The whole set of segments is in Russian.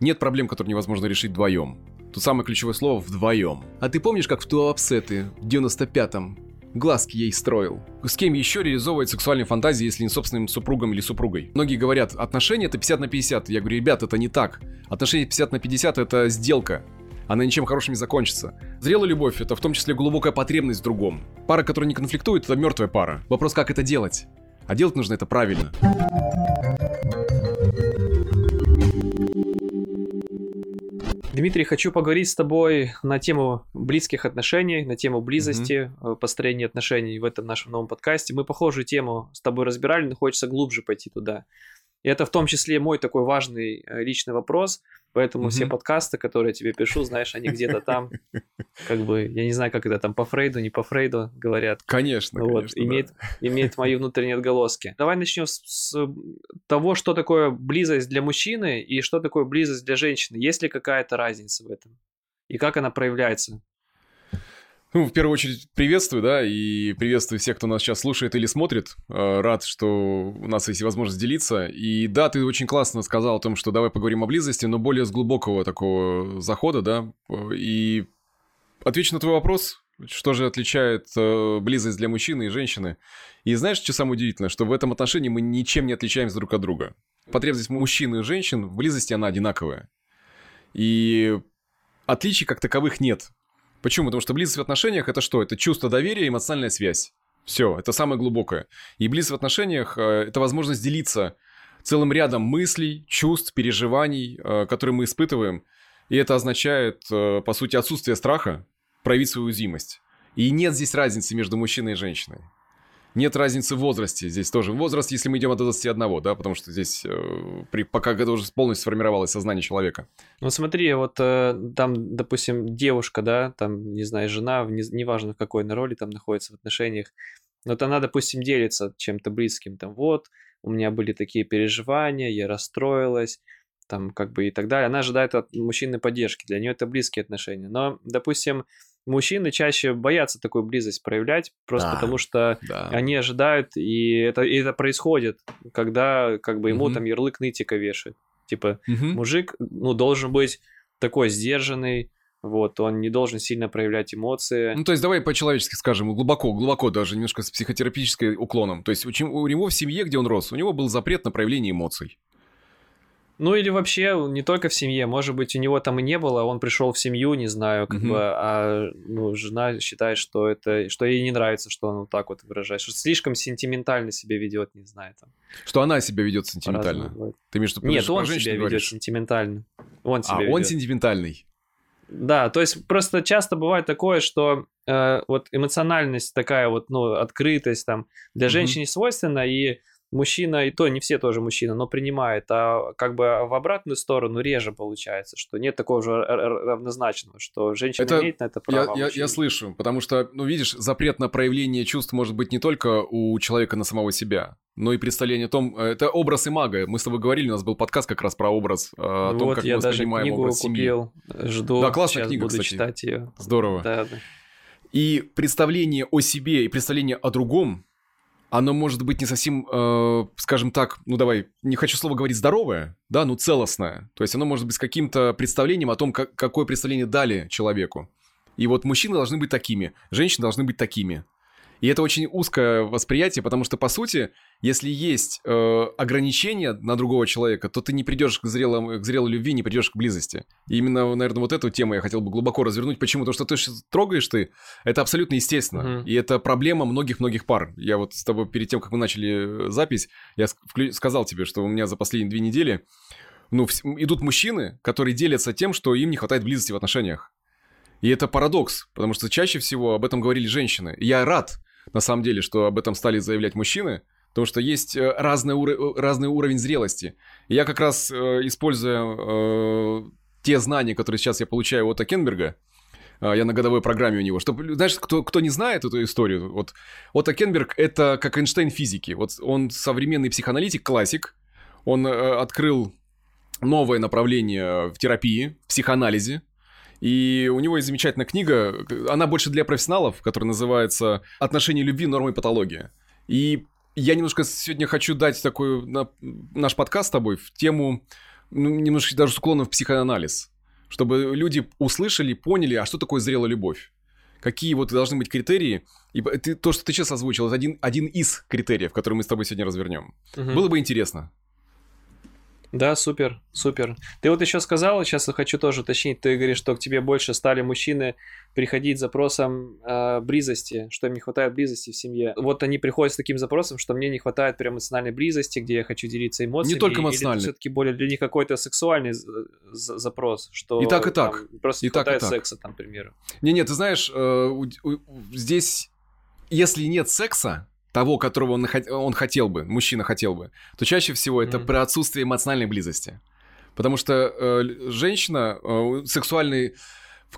Нет проблем, которые невозможно решить вдвоем. Тут самое ключевое слово «вдвоем». А ты помнишь, как в Туапсеты в 95-м глазки ей строил. С кем еще реализовывать сексуальные фантазии, если не собственным супругом или супругой? Многие говорят, отношения это 50 на 50. Я говорю, ребят, это не так. Отношения 50 на 50 это сделка. Она ничем хорошим не закончится. Зрелая любовь — это в том числе глубокая потребность в другом. Пара, которая не конфликтует, это мертвая пара. Вопрос, как это делать? А делать нужно это правильно. Дмитрий, хочу поговорить с тобой на тему близких отношений, на тему близости, mm-hmm. построения отношений в этом нашем новом подкасте. Мы похожую тему с тобой разбирали, но хочется глубже пойти туда. И это в том числе мой такой важный э, личный вопрос, поэтому mm-hmm. все подкасты, которые я тебе пишу, знаешь, они где-то там, как бы, я не знаю, как это там по Фрейду, не по Фрейду говорят. Конечно, вот, конечно, имеет, да. имеет мои внутренние отголоски. Давай начнем с, с того, что такое близость для мужчины и что такое близость для женщины. Есть ли какая-то разница в этом? И как она проявляется? Ну, в первую очередь, приветствую, да, и приветствую всех, кто нас сейчас слушает или смотрит. Э, рад, что у нас есть возможность делиться. И да, ты очень классно сказал о том, что давай поговорим о близости, но более с глубокого такого захода, да. И отвечу на твой вопрос, что же отличает э, близость для мужчины и женщины. И знаешь, что самое удивительное? Что в этом отношении мы ничем не отличаемся друг от друга. Потребность мужчин и женщин в близости, она одинаковая. И отличий как таковых нет. Почему? Потому что близость в отношениях это что? Это чувство доверия эмоциональная связь. Все, это самое глубокое. И близость в отношениях э, это возможность делиться целым рядом мыслей, чувств, переживаний, э, которые мы испытываем. И это означает, э, по сути, отсутствие страха проявить свою уязвимость. И нет здесь разницы между мужчиной и женщиной. Нет разницы в возрасте здесь тоже. Возраст, если мы идем от 21, да, потому что здесь э, при, пока это уже полностью сформировалось сознание человека. Ну смотри, вот э, там, допустим, девушка, да, там, не знаю, жена, не, неважно в какой на роли там находится в отношениях, вот она, допустим, делится чем-то близким, там, вот, у меня были такие переживания, я расстроилась, там, как бы и так далее. Она ожидает от мужчины поддержки, для нее это близкие отношения. Но, допустим, мужчины чаще боятся такую близость проявлять, просто да, потому что да. они ожидают, и это, и это происходит, когда как бы ему угу. там ярлык нытика вешает. Типа, угу. мужик, ну, должен быть такой сдержанный, вот, он не должен сильно проявлять эмоции. Ну, то есть, давай по-человечески скажем, глубоко, глубоко даже, немножко с психотерапевтическим уклоном. То есть, у, у него в семье, где он рос, у него был запрет на проявление эмоций. Ну или вообще не только в семье, может быть у него там и не было, он пришел в семью, не знаю, как угу. бы, а ну, жена считает, что это, что ей не нравится, что он вот так вот выражает, что слишком сентиментально себя ведет, не знаю там. Что она себя ведет сентиментально. Ты имеешь в виду, Нет, он себя ведет говоришь? сентиментально. Он себя а, ведет. он сентиментальный. Да, то есть просто часто бывает такое, что э, вот эмоциональность такая вот, ну, открытость там для женщин не свойственна, и мужчина, и то не все тоже мужчина, но принимает, а как бы в обратную сторону реже получается, что нет такого же равнозначного, что женщина это, имеет на это право. Я, я, я слышу, потому что, ну видишь, запрет на проявление чувств может быть не только у человека на самого себя, но и представление о том, э, это образ и мага. Мы с тобой говорили, у нас был подкаст как раз про образ, э, о том, вот, как я мы даже книгу образ купил, семьи. жду, да, классная книга, буду кстати. читать ее. Здорово. Да, да. И представление о себе и представление о другом оно может быть не совсем, э, скажем так, ну давай, не хочу слово говорить здоровое, да, но целостное. То есть оно может быть с каким-то представлением о том, как, какое представление дали человеку. И вот мужчины должны быть такими, женщины должны быть такими. И это очень узкое восприятие, потому что, по сути, если есть э, ограничения на другого человека, то ты не придешь к, зрелому, к зрелой любви, не придешь к близости. И именно, наверное, вот эту тему я хотел бы глубоко развернуть. Почему? Потому что то, что трогаешь ты, это абсолютно естественно. Uh-huh. И это проблема многих-многих пар. Я вот с тобой перед тем, как мы начали э, запись, я сказал тебе, что у меня за последние две недели ну, идут мужчины, которые делятся тем, что им не хватает близости в отношениях. И это парадокс, потому что чаще всего об этом говорили женщины. И я рад, на самом деле, что об этом стали заявлять мужчины, потому что есть э, разный, ур- э, разный уровень зрелости. И я как раз, э, используя те знания, которые сейчас я получаю от Акенберга, я на годовой программе у него. Чтобы, знаешь, кто, кто не знает эту историю, вот Отто Кенберг — это как Эйнштейн физики. Вот он современный психоаналитик, классик. Он э, открыл новое направление в терапии, в психоанализе. И у него есть замечательная книга, она больше для профессионалов, которая называется «Отношения любви, нормы и патология». И я немножко сегодня хочу дать такой на, наш подкаст с тобой в тему ну, немножко даже с уклоном в психоанализ, чтобы люди услышали, поняли, а что такое зрелая любовь. Какие вот должны быть критерии. И ты, то, что ты сейчас озвучил, это один, один из критериев, который мы с тобой сегодня развернем. Мгм. Было бы интересно. Да, супер, супер. Ты вот еще сказал, сейчас я хочу тоже уточнить, ты говоришь, что к тебе больше стали мужчины приходить с запросом э, близости, что им не хватает близости в семье. Вот они приходят с таким запросом, что мне не хватает прям эмоциональной близости, где я хочу делиться эмоциями. только Или эмоциональной. все-таки более для них какой-то сексуальный запрос, что И так, и там так. просто И не так, и хватает так. секса, там, к примеру. Не-не, ты знаешь, э, у- у- здесь, если нет секса, того, которого он, он хотел бы, мужчина хотел бы, то чаще всего это Мгм. про отсутствие эмоциональной близости. Потому что э, женщина, э, сексуальный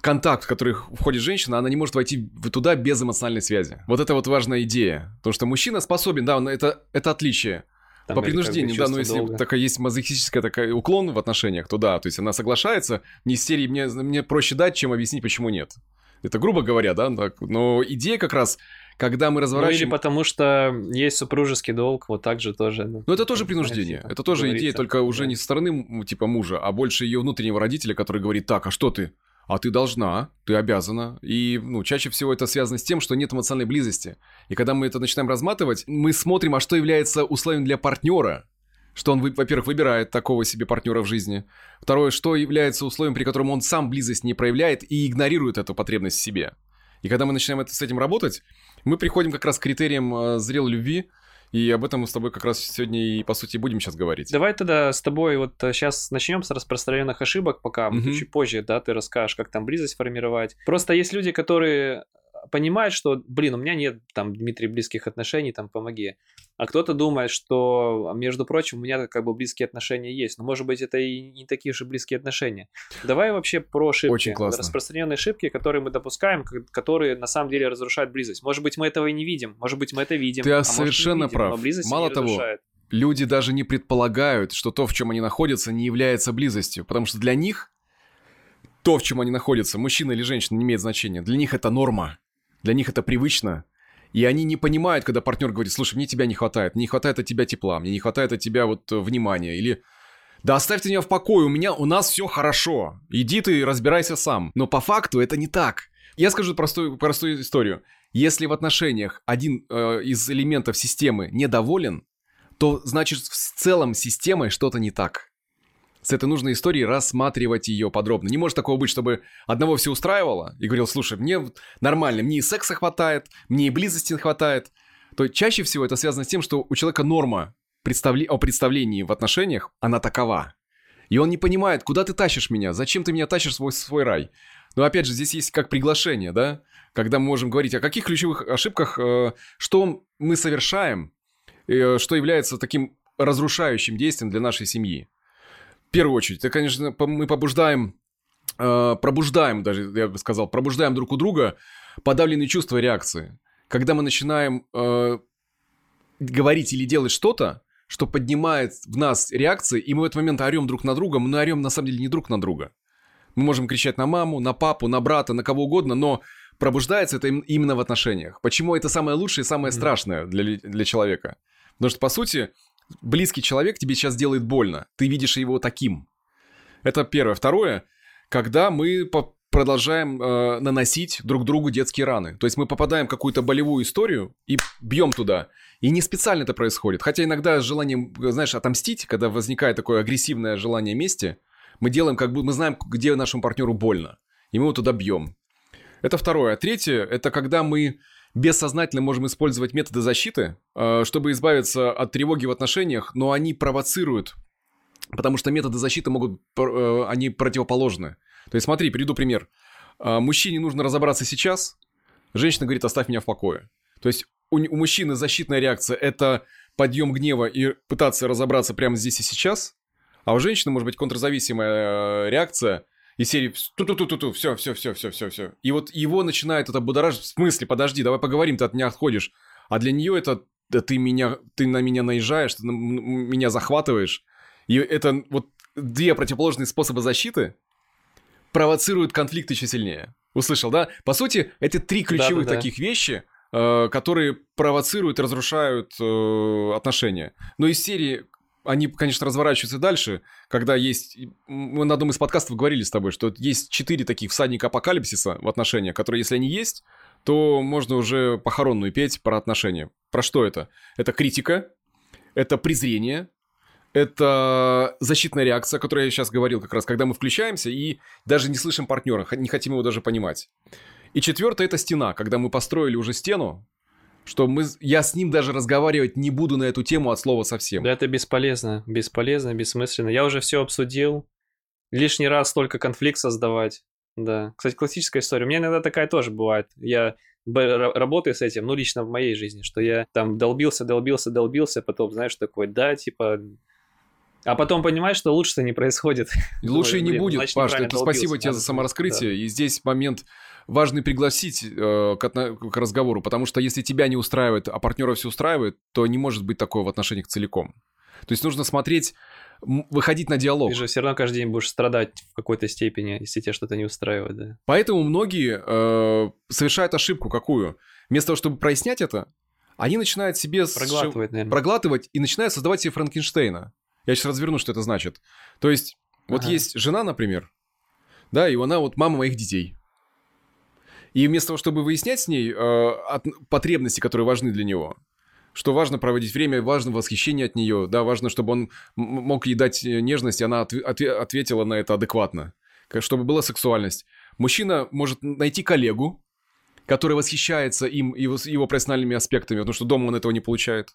контакт, в который входит женщина, она не может войти туда без эмоциональной связи. Вот это вот важная идея. Потому что мужчина способен, да, он- это, это отличие. Там, По или как бы принуждению, да, но если такая есть мазохистическая такая уклон в отношениях, то да, то есть она соглашается, не из серии мне, мне проще дать, чем объяснить, почему нет. Это грубо говоря, да, но идея как раз, когда мы Ну или разворачиваем... потому что есть супружеский долг, вот так же тоже. ну, Ну, это тоже принуждение. Это тоже идея, только уже да. не со стороны, типа, мужа, а больше ее внутреннего родителя, который говорит, так, а что ты? А ты должна, ты обязана. И, ну, чаще всего это связано с тем, что нет эмоциональной близости. И когда мы это начинаем разматывать, мы смотрим, а что является условием для партнера. Что он, вы- во-первых, выбирает такого себе партнера в жизни. Второе, что является условием, при котором он сам близость не проявляет и игнорирует эту потребность в себе. И когда мы начинаем это, с этим работать, мы приходим как раз к критериям э, зрелой любви, и об этом мы с тобой как раз сегодня и, по сути, будем сейчас говорить. Давай тогда с тобой вот сейчас начнем с распространенных ошибок, пока Мгм. чуть позже, да, ты расскажешь, как там близость формировать. Просто есть люди, которые понимают, что, блин, у меня нет там, Дмитрий, близких отношений, там, помоги. А кто-то думает, что, между прочим, у меня как бы близкие отношения есть. Но, может быть, это и не такие же близкие отношения. Давай вообще про ошибки. Очень классно. Распространенные ошибки, которые мы допускаем, которые на самом деле разрушают близость. Может быть, мы этого и не видим. Может быть, мы это видим. Ты а может, совершенно видим, прав. но близость Мало не того, разрушает. Люди даже не предполагают, что то, в чем они находятся, не является близостью. Потому что для них то, в чем они находятся, мужчина или женщина, не имеет значения. Для них это норма. Для них это привычно. И они не понимают, когда партнер говорит, слушай, мне тебя не хватает, мне не хватает от тебя тепла, мне не хватает от тебя вот э, внимания. Или да оставьте меня в покое, у меня, у нас все хорошо. Иди ты разбирайся сам. Но по факту это не так. Я скажу простую, простую историю. Если в отношениях один э, из элементов системы недоволен, то значит с целом системой что-то не так. С этой нужной историей рассматривать ее подробно. Не может такого быть, чтобы одного все устраивало и говорил, слушай, мне нормально, мне и секса хватает, мне и близости хватает. То чаще всего это связано с тем, что у человека норма представле- о представлении в отношениях, она такова. И он не понимает, куда ты тащишь меня, зачем ты меня тащишь в свой, свой рай. Но опять же, здесь есть как приглашение, да, когда мы можем говорить о каких ключевых ошибках, э, что мы совершаем, э, что является таким разрушающим действием для нашей семьи. В первую очередь, это, конечно, мы побуждаем, э, пробуждаем даже, я бы сказал, пробуждаем друг у друга подавленные чувства реакции. Когда мы начинаем э, говорить или делать что-то, что поднимает в нас реакции, и мы в этот момент орем друг на друга, мы орем на самом деле не друг на друга. Мы можем кричать на маму, на папу, на брата, на кого угодно, но пробуждается это им- именно в отношениях. Почему это самое лучшее и самое страшное для, для человека? Потому что, по сути, близкий человек тебе сейчас делает больно. Ты видишь его таким. Это первое. Второе, когда мы продолжаем э, наносить друг другу детские раны. То есть мы попадаем в какую-то болевую историю и бьем туда. И не специально это происходит. Хотя иногда с желанием, знаешь, отомстить, когда возникает такое агрессивное желание мести, мы делаем как бы, мы знаем, где нашему партнеру больно. И мы его туда бьем. Это второе. А третье, это когда мы бессознательно можем использовать методы защиты, э, чтобы избавиться от тревоги в отношениях, но они провоцируют, потому что методы защиты могут, э, они противоположны. То есть смотри, приведу пример. А, Мужчине нужно разобраться сейчас, женщина говорит, оставь меня в покое. То есть у, мужчины защитная реакция – это подъем гнева и пытаться разобраться прямо здесь и сейчас, а у женщины может быть контрзависимая э, реакция из серии ту-ту-ту-ту-ту, все, все, все, все, все, все. И вот его начинает это будоражить, в смысле, подожди, давай поговорим, ты от меня отходишь. А для нее это, да ты меня, ты на меня наезжаешь, ты на меня захватываешь. И это вот две противоположные способа защиты провоцируют конфликт еще сильнее. Услышал, да? По сути, это три ключевых Да-да-да. таких вещи, э, которые провоцируют и разрушают э, отношения. Но из серии они, конечно, разворачиваются дальше, когда есть... Мы на одном из подкастов говорили с тобой, что есть четыре таких всадника апокалипсиса в отношениях, которые, если они есть, то можно уже похоронную петь про отношения. Про что это? Это критика, это презрение, это защитная реакция, о которой я сейчас говорил как раз, когда мы включаемся и даже не слышим партнера, не хотим его даже понимать. И четвертое – это стена, когда мы построили уже стену, что мы, я с ним даже разговаривать не буду на эту тему от слова совсем. Да это бесполезно, бесполезно, бессмысленно. Я уже все обсудил, лишний раз только конфликт создавать. Да, кстати, классическая история. У меня иногда такая тоже бывает. Я работаю с этим, ну, лично в моей жизни, что я там долбился, долбился, долбился, потом, знаешь, такой, да, типа, а потом понимаешь, что лучше-то не происходит. Лучше и не будет, Паш. Это спасибо тебе за самораскрытие. Да. И здесь момент важный пригласить э, к, к разговору, потому что если тебя не устраивает, а партнера все устраивает, то не может быть такого в отношениях целиком. То есть нужно смотреть, выходить на диалог. Ты же все равно каждый день будешь страдать в какой-то степени, если тебя что-то не устраивает, да. Поэтому многие э, совершают ошибку какую? Вместо того, чтобы прояснять это, они начинают себе... Проглатывать, наверное. Проглатывать и начинают создавать себе Франкенштейна. Я сейчас разверну, что это значит. То есть, вот ага. есть жена, например, да, и она вот мама моих детей. И вместо того, чтобы выяснять с ней э, от, потребности, которые важны для него, что важно проводить время, важно восхищение от нее, да, важно, чтобы он мог ей дать э, нежность, и она от, от, ответила на это адекватно, чтобы была сексуальность. Мужчина может найти коллегу, который восхищается им его, его профессиональными аспектами, потому что дома он этого не получает.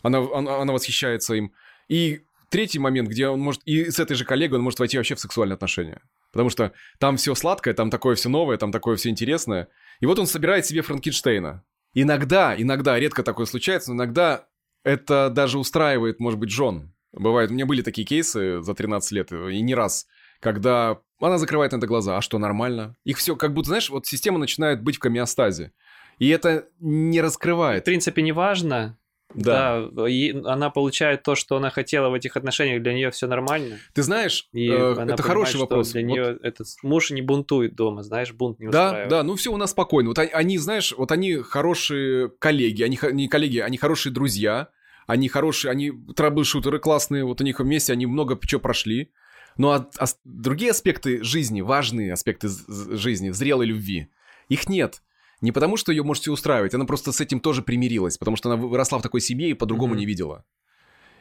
Она, она, она восхищается им. И третий момент, где он может... И с этой же коллегой он может войти вообще в сексуальные отношения. Потому что там все сладкое, там такое все новое, там такое все интересное. И вот он собирает себе Франкенштейна. Иногда, иногда, редко такое случается, но иногда это даже устраивает, может быть, Джон. Бывает, у меня были такие кейсы за 13 лет, и не раз, когда она закрывает на это глаза, а что, нормально? Их все, как будто, знаешь, вот система начинает быть в гомеостазе. И это не раскрывает. В принципе, не важно, да. да, и она получает то, что она хотела в этих отношениях, для нее все нормально. Ты знаешь, и э, это понимает, хороший вопрос. Для вот... нее этот муж не бунтует дома, знаешь, бунт не Да, устраивает. да, ну все у нас спокойно. Вот они, знаешь, вот они хорошие коллеги, они не коллеги, они хорошие друзья, они хорошие, они трэбл-шутеры классные, вот у них вместе они много чего прошли. Но а, а, другие аспекты жизни, важные аспекты жизни, зрелой любви, их нет. Не потому, что ее может все устраивать, она просто с этим тоже примирилась, потому что она выросла в такой семье и по-другому mm-hmm. не видела.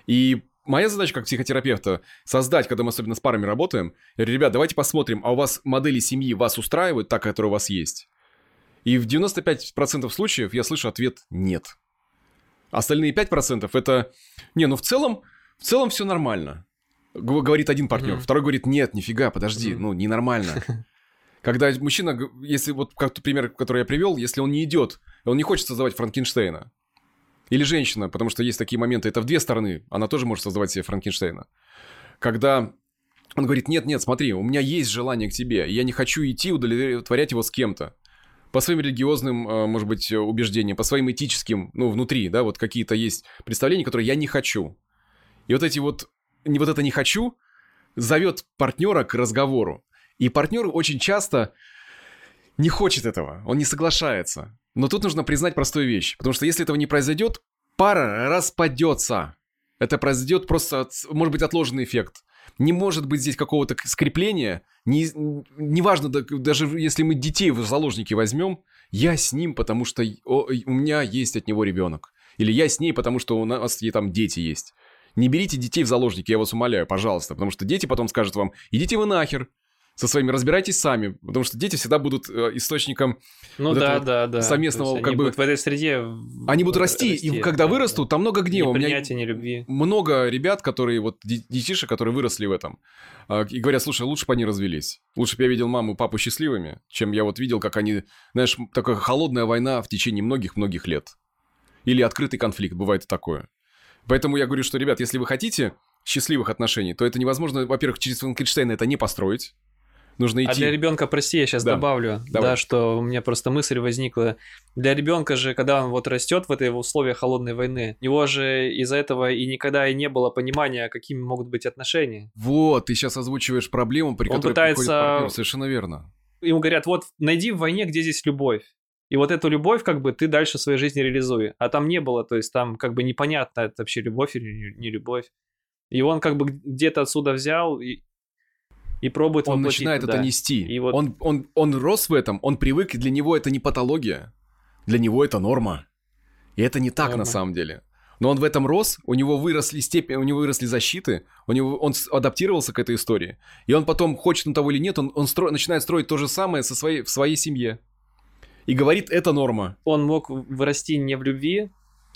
И моя задача как психотерапевта создать, когда мы особенно с парами работаем, я говорю, ребят, давайте посмотрим, а у вас модели семьи вас устраивают, та, которая у вас есть? И в 95% случаев я слышу ответ «нет». Остальные 5% это «не, ну в целом, в целом все нормально». Говорит один партнер, mm-hmm. второй говорит «нет, нифига, подожди, mm-hmm. ну ненормально». Когда мужчина, если вот как пример, который я привел, если он не идет, он не хочет создавать Франкенштейна. Или женщина, потому что есть такие моменты, это в две стороны, она тоже может создавать себе Франкенштейна. Когда он говорит, нет, нет, смотри, у меня есть желание к тебе, я не хочу идти удовлетворять его с кем-то. По своим религиозным, э, может быть, убеждениям, по своим этическим, ну, внутри, да, вот какие-то есть представления, которые я не хочу. И вот эти вот, не вот это не хочу, зовет партнера к разговору. И партнер очень часто не хочет этого, он не соглашается. Но тут нужно признать простую вещь, потому что если этого не произойдет, пара распадется. Это произойдет просто, может быть, отложенный эффект. Не может быть здесь какого-то скрепления. Не, неважно, даже если мы детей в заложники возьмем, я с ним, потому что у меня есть от него ребенок. Или я с ней, потому что у нас там дети есть. Не берите детей в заложники, я вас умоляю, пожалуйста, потому что дети потом скажут вам, идите вы нахер, со своими разбирайтесь сами, потому что дети всегда будут э, источником ну вот да, да, да. совместного, как бы в этой среде они будут расти, расти и когда да, вырастут, да. там много гнева. Ни принятия, ни любви. Много ребят, которые вот детишек, которые выросли в этом, э, и говорят, слушай, лучше бы они развелись, лучше бы я видел маму и папу счастливыми, чем я вот видел, как они, знаешь, такая холодная война в течение многих-многих лет, или открытый конфликт, бывает и такое. Поэтому я говорю, что, ребят, если вы хотите счастливых отношений, то это невозможно, во-первых, через Франкенштейна это не построить. Нужно а идти. А для ребенка, прости, я сейчас да. добавлю, Давай. да, что у меня просто мысль возникла. Для ребенка же, когда он вот растет в этой условиях холодной войны, у него же из-за этого и никогда и не было понимания, какими могут быть отношения. Вот, ты сейчас озвучиваешь проблему, при он которой пытается... партнер. Совершенно верно. Ему говорят, вот найди в войне, где здесь любовь. И вот эту любовь, как бы, ты дальше в своей жизни реализуй. А там не было, то есть там как бы непонятно, это вообще любовь или не любовь. И он как бы где-то отсюда взял и, и пробует Он начинает туда. это нести. И вот- Он, он, он рос в этом, он привык, и для него это не патология. Для него это норма. И это не так Норма. на самом деле. Но он в этом рос, у него выросли степени, у него выросли защиты, у него, он адаптировался к этой истории. И он потом, хочет он того или нет, он, он стро- начинает строить то же самое со своей, в своей семье. И говорит, это норма. Он мог вырасти не в любви,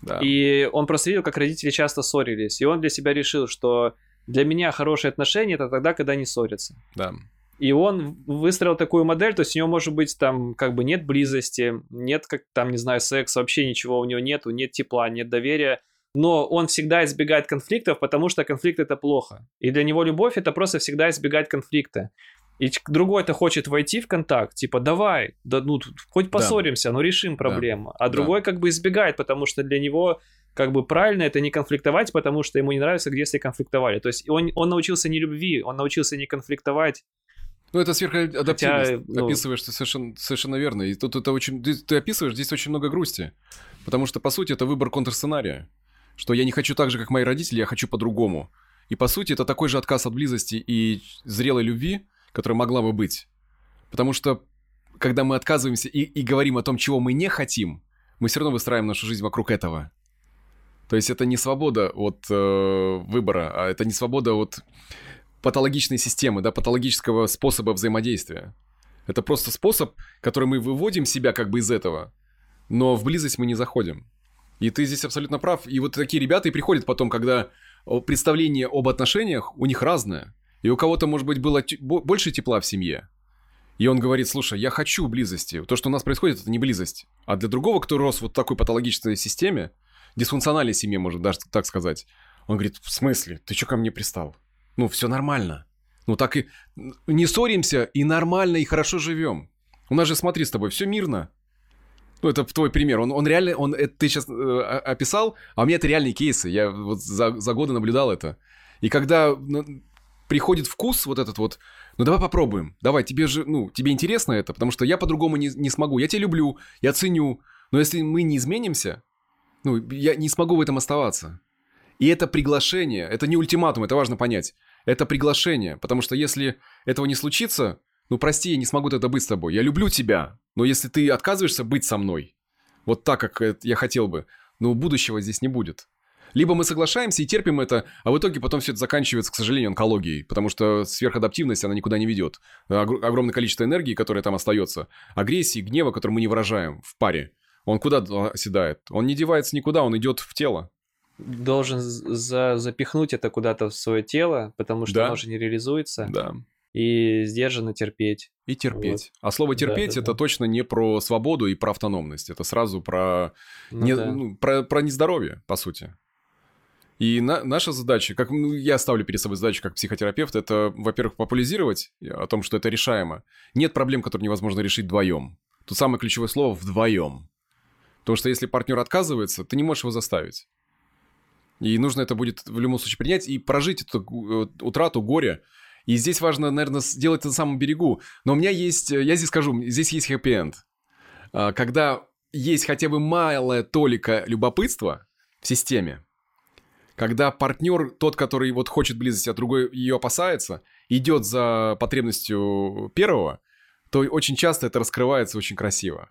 Да. И он просто видел, как родители часто ссорились. И он для себя решил, что для меня хорошие отношения это тогда, когда они ссорятся. да. И он выстроил такую модель, то есть у него может быть там как бы нет близости, нет как там, не знаю, секса, вообще ничего у него нету, нет тепла, нет доверия, но он всегда избегает конфликтов, потому что конфликт это плохо. И для него любовь это просто всегда избегать конфликта. И другой-то хочет войти в контакт, типа, давай, да, ну, хоть поссоримся, но решим проблему. А другой как бы избегает, потому что для него как бы правильно это не конфликтовать, потому что ему не нравится, где если конфликтовали. То есть он, он научился не любви, он научился не конфликтовать, Ну, это сверхадаптивность. Хотя, ну- Описываешь ты совершенно, совершенно верно. И тут это очень... Ты, ты описываешь, здесь очень много грусти. Потому что, по сути, это выбор контрсценария. Что я не хочу так же, как мои родители, я хочу по-другому. И, по сути, это такой же отказ от близости и зрелой любви, которая могла бы быть. Потому что, когда мы отказываемся и, и говорим о том, чего мы не хотим, мы все равно выстраиваем нашу жизнь вокруг этого. То есть это не свобода от э, выбора, а это не свобода от патологичной системы, да, патологического способа взаимодействия. Это просто способ, который мы выводим себя как бы из этого, но в близость мы не заходим. И ты здесь абсолютно прав. И вот такие ребята и приходят потом, когда представление об отношениях у них разное. И у кого-то, может быть, было больше тепла в семье. И он говорит, слушай, я хочу близости. То, что у нас происходит, это не близость. А для другого, кто рос вот в такой патологической системе, дисфункциональной семье, можно даже так сказать, он говорит, в смысле? Ты что ко мне пристал? Ну, все нормально. Ну, так и не ссоримся, и нормально, и хорошо живем. У нас же, смотри, с тобой, все мирно. Ну, это твой пример. Он, он реально, он, это ты сейчас описал, а у меня это реальные кейсы. Я вот за, за годы наблюдал это. И когда ну, приходит вкус вот этот вот, ну давай попробуем, давай, тебе же, ну, тебе интересно это, потому что я по-другому не, не смогу. Я тебя люблю, я ценю, но если мы не изменимся, ну, я не смогу в этом оставаться. И это приглашение, это не ультиматум, это важно понять. Это приглашение, потому что если этого не случится, ну прости, я не смогу тогда быть с тобой. Я люблю тебя, но если ты отказываешься быть со мной, вот так, как я хотел бы, ну будущего здесь не будет. Либо мы соглашаемся и терпим это, а в итоге потом все это заканчивается, к сожалению, онкологией, потому что сверхадаптивность, она никуда не ведет. Огр- огромное количество энергии, которое там остается, агрессии, гнева, который мы не выражаем в паре, он куда оседает? Он не девается никуда, он идет в тело. Должен за запихнуть это куда-то в свое тело, потому что Да. оно же не реализуется, Да. и сдержанно терпеть. И терпеть. А слово терпеть Да-да-да. это точно не про свободу и про автономность. Это сразу про, Ну не- да. ну, про, про нездоровье, по сути. И на- наша задача, как ну, я ставлю перед собой задачу как психотерапевт, это, во-первых, популяризировать о том, что это решаемо. Нет проблем, которые невозможно решить вдвоем. Тут самое ключевое слово вдвоем. Потому что если партнер отказывается, ты не можешь его заставить. И нужно это будет в любом случае принять и прожить эту э, утрату, горе. И здесь важно, наверное, сделать это на самом берегу. Но у меня есть, э, я здесь скажу, здесь есть хэппи-энд. А, Когда есть хотя бы малая толика любопытства в системе, когда партнер, тот, который вот хочет близости, а другой ее опасается, идет за потребностью первого, то очень часто это раскрывается очень красиво.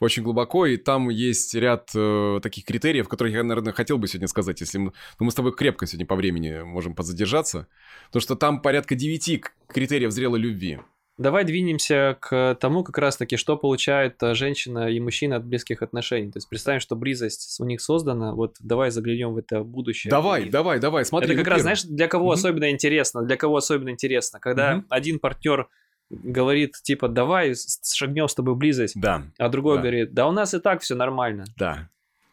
Очень глубоко, и там есть ряд э, таких критериев, которые я, наверное, хотел бы сегодня сказать, если мы, ну, мы с тобой крепко сегодня по времени можем подзадержаться, потому что там порядка девяти критериев зрелой любви. Давай двинемся к тому, как раз-таки, что получает э, женщина и мужчина от близких отношений. То есть представим, что близость у них создана. Вот давай заглянем в это будущее. Давай, И давай, давай, смотри. это как раз, первое. знаешь, для кого Мгм. особенно интересно, для кого особенно интересно, когда Мгм. один партнер говорит, типа, давай шагнем с тобой близость, Да, а другой Да. говорит, да у нас и так все нормально. да.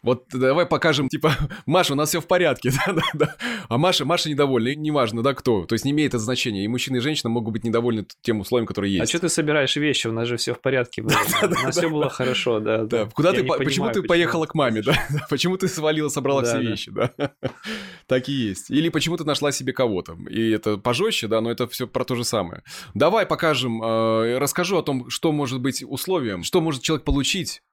Вот давай покажем, типа, Маша, у нас все в порядке, да, да, да. А Маша, Маша недовольна, и неважно, да, кто. То есть не имеет это значения. И мужчина и женщина могут быть недовольны тем условием, которые есть. А что ты собираешь вещи? У нас же все в порядке было. У нас все было хорошо, да. Да, куда ты, почему ты поехала к маме, да? Почему ты свалила, собрала все вещи, да? Так и есть. Или почему ты нашла себе кого-то. И это пожестче, да, но это все про то же самое. Давай покажем, э, расскажу о том, что может быть условием, что может человек получить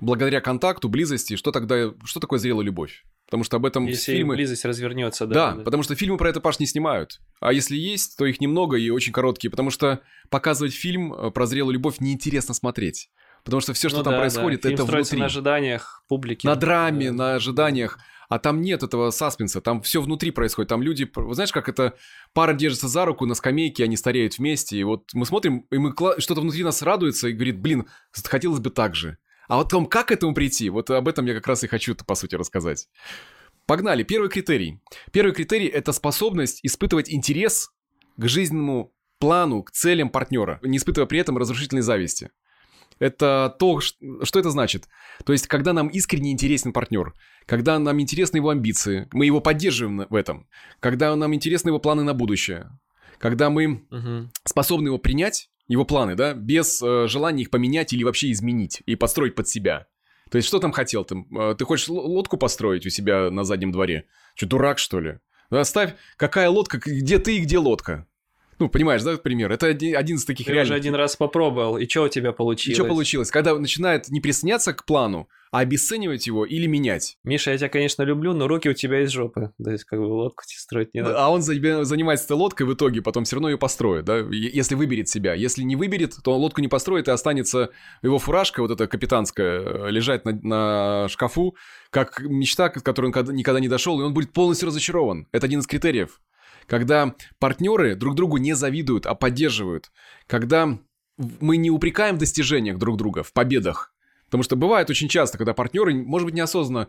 благодаря контакту, близости, что тогда, что такое зрелая любовь? потому что об этом Если фильмы... близость развернется, Да, да. да. потому что фильмы про это, Паш, не снимают. А если есть, то их немного и очень короткие, потому что показывать фильм э, про зрелую любовь неинтересно смотреть. Потому что все, что Ну там да, да. происходит, Фильм это строится внутри. на ожиданиях публики. На драме, Да. на ожиданиях. А там нет этого саспенса, там все внутри происходит. Там люди, знаешь, как это пара держится за руку на скамейке, они стареют вместе. И вот мы смотрим, и мы что-то внутри нас радуется и говорит, блин, хотелось бы так же. А вот о том, как к этому прийти, вот об этом я как раз и хочу, по сути, рассказать. Погнали. Первый критерий. Первый критерий – это способность испытывать интерес к жизненному плану, к целям партнера, не испытывая при этом разрушительной зависти. Это то, что это значит. То есть, когда нам искренне интересен партнер, когда нам интересны его амбиции, мы его поддерживаем в этом, когда нам интересны его планы на будущее, когда мы Мгм. способны его принять, его планы, да, без э, желания их поменять или вообще изменить и построить под себя. То есть, что там хотел? Ты, э, ты хочешь лодку построить у себя на заднем дворе? Что, дурак, что ли? Да, ставь, какая лодка, где ты и где лодка? Ну, понимаешь, да, пример? Это оди- один из таких Ты реальных... уже один раз попробовал, и что у тебя И получилось? что получилось? Когда начинает не присоединяться к плану, а обесценивать его или менять. Миша, я тебя, конечно, люблю, но руки у тебя из жопы. То есть, как бы лодку тебе строить не надо. А он за- занимается этой лодкой в итоге, потом все равно ее построит, да, если выберет себя. Если не выберет, то он лодку не построит, и останется его фуражка, вот эта капитанская, э, лежать на, на шкафу, как мечта, к которой он когда- никогда не дошел, и он будет полностью разочарован. Это один из критериев. Когда партнеры друг другу не завидуют, а поддерживают. Когда мы не упрекаем в достижениях друг друга, в победах. Потому что бывает очень часто, когда партнеры, может быть, неосознанно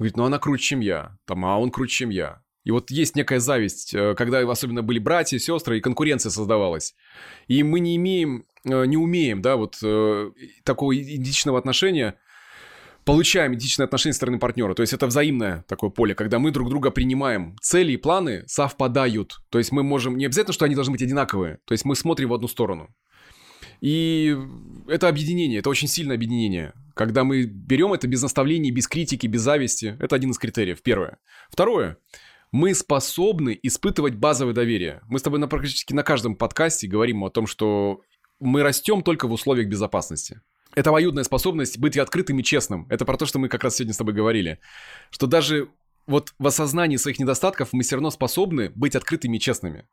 говорит, ну она круче, чем я, там, а он круче, чем я. И вот есть некая зависть, э, когда особенно были братья, сестры, и конкуренция создавалась. И мы не имеем, э, не умеем, да, вот э, такого идентичного отношения, получаем идентичное отношение со стороны партнера. То есть это взаимное такое поле, когда мы друг друга принимаем. Цели и планы совпадают. То есть мы можем... Не обязательно, что они должны быть одинаковые. То есть мы смотрим в одну сторону. И это объединение, это очень сильное объединение. Когда мы берем это без наставлений, без критики, без зависти, это один из критериев, первое. Второе, мы способны испытывать базовое доверие. Мы с тобой на, практически на каждом подкасте говорим о том, что мы растем только в условиях безопасности. Это обоюдная способность быть открытым и честным. Это про то, что мы как раз сегодня с тобой говорили. Что даже вот в осознании своих недостатков мы все равно способны быть открытыми и честными.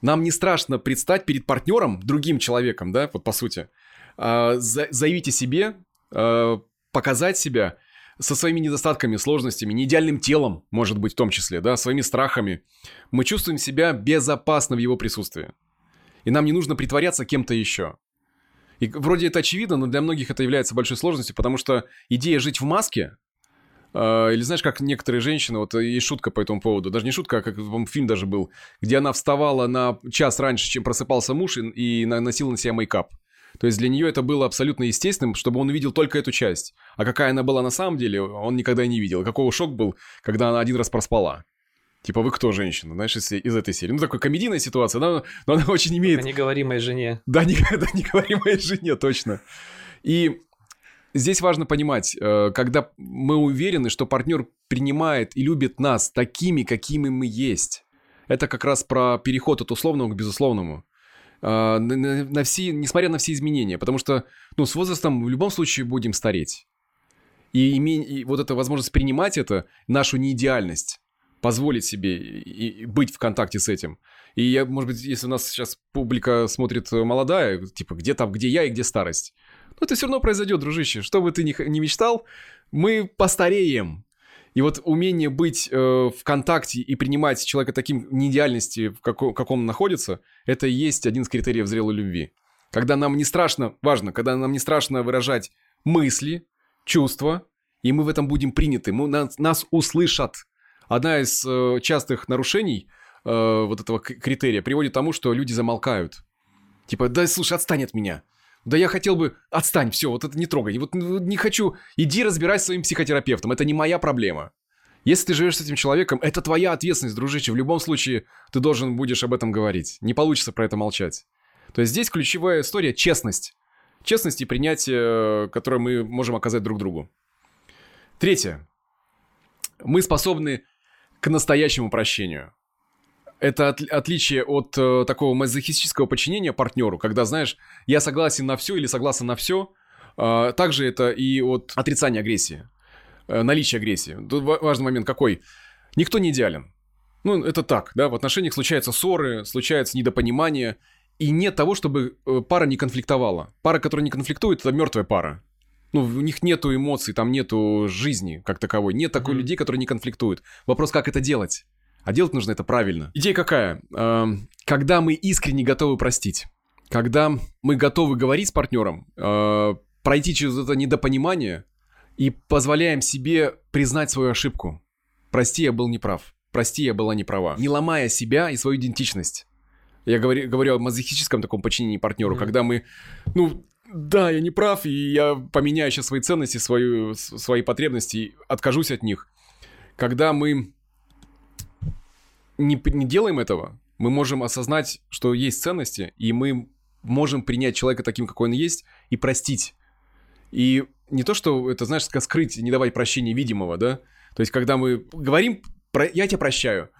Нам не страшно предстать перед партнером, другим человеком, да, вот по сути, а, за- заявить о себе, а, показать себя со своими недостатками, сложностями, неидеальным телом, может быть, в том числе, да, своими страхами. Мы чувствуем себя безопасно в его присутствии. И нам не нужно притворяться кем-то еще. И вроде это очевидно, но для многих это является большой сложностью, потому что идея жить в маске, э, или знаешь, как некоторые женщины, вот есть шутка по этому поводу, даже не шутка, а как фильм даже был, где она вставала на час раньше, чем просыпался муж, и, и наносила на себя мейкап. То есть для нее это было абсолютно естественным, чтобы он увидел только эту часть. А какая она была на самом деле, он никогда не видел. И какого шок был, когда она один раз проспала. Типа, вы кто, женщина, знаешь, из, из этой серии. Ну, такая комедийная ситуация, но, но она очень имеет... Не говори моей жене. Да, никогда не говори моей жене, точно. И здесь важно понимать, э, когда мы уверены, что партнер принимает и любит нас такими, какими мы есть. Это как раз про переход от условного к безусловному. А, На, на- на все, несмотря на все изменения, потому что ну, с возрастом в любом случае будем стареть. И, име- и вот эта возможность принимать это, нашу неидеальность, позволить себе и- и быть в контакте с этим. И я, может быть, если у нас сейчас публика смотрит э, молодая, типа, где там, где я и где старость. Ну, это все равно произойдет, дружище. Что бы ты ни, ни мечтал, мы постареем. И вот умение быть э, в контакте и принимать человека таким неидеальности, в како- каком он находится, это и есть один из критериев зрелой любви. Когда нам не страшно, важно, когда нам не страшно выражать мысли, чувства, и мы в этом будем приняты, мы, нас, нас услышат. Одна из э, частых нарушений э, вот этого критерия приводит к тому, что люди замолкают. Типа, да слушай, отстань от меня. Да я хотел бы... Отстань, все, вот это не трогай. Вот ну, не хочу... Иди разбирайся с своим психотерапевтом, это не моя проблема. Если ты живешь с этим человеком, это твоя ответственность, дружище. В любом случае, ты должен будешь об этом говорить. Не получится про это молчать. То есть здесь ключевая история — честность. Честность и принятие, которое мы можем оказать друг другу. Третье. Мы способны к настоящему прощению. Это от- отличие от э, такого мазохистического подчинения партнеру, когда, знаешь, я согласен на все или согласен на все. также это и от отрицания агрессии. э, наличие агрессии. Тут важный момент какой? Никто не идеален. Ну, это так, да, в отношениях случаются ссоры, случаются недопонимания, и нет того, чтобы э, пара не конфликтовала. Пара, которая не конфликтует, это мертвая пара. Ну, у них нету эмоций, там нету жизни как таковой. Нет такой mm-hmm. людей, которые не конфликтуют. Вопрос, как это делать? А делать нужно это правильно. Идея какая? Эм, когда мы искренне готовы простить, когда мы готовы говорить с партнером, э, пройти через это недопонимание и позволяем себе признать свою ошибку. Прости, я был неправ. Прости, я была неправа. Не ломая себя и свою идентичность. Я говорю, говорю о мазохическом таком подчинении партнеру, mm-hmm. когда мы, ну, да, я не прав, и я поменяю сейчас свои ценности, свою, свои потребности, откажусь от них. Когда мы не, не делаем этого, мы можем осознать, что есть ценности, и мы можем принять человека таким, какой он есть, и простить. И не то, что это, знаешь, скрыть, не давать прощения видимого, да? То есть, когда мы говорим, про, я тебя прощаю,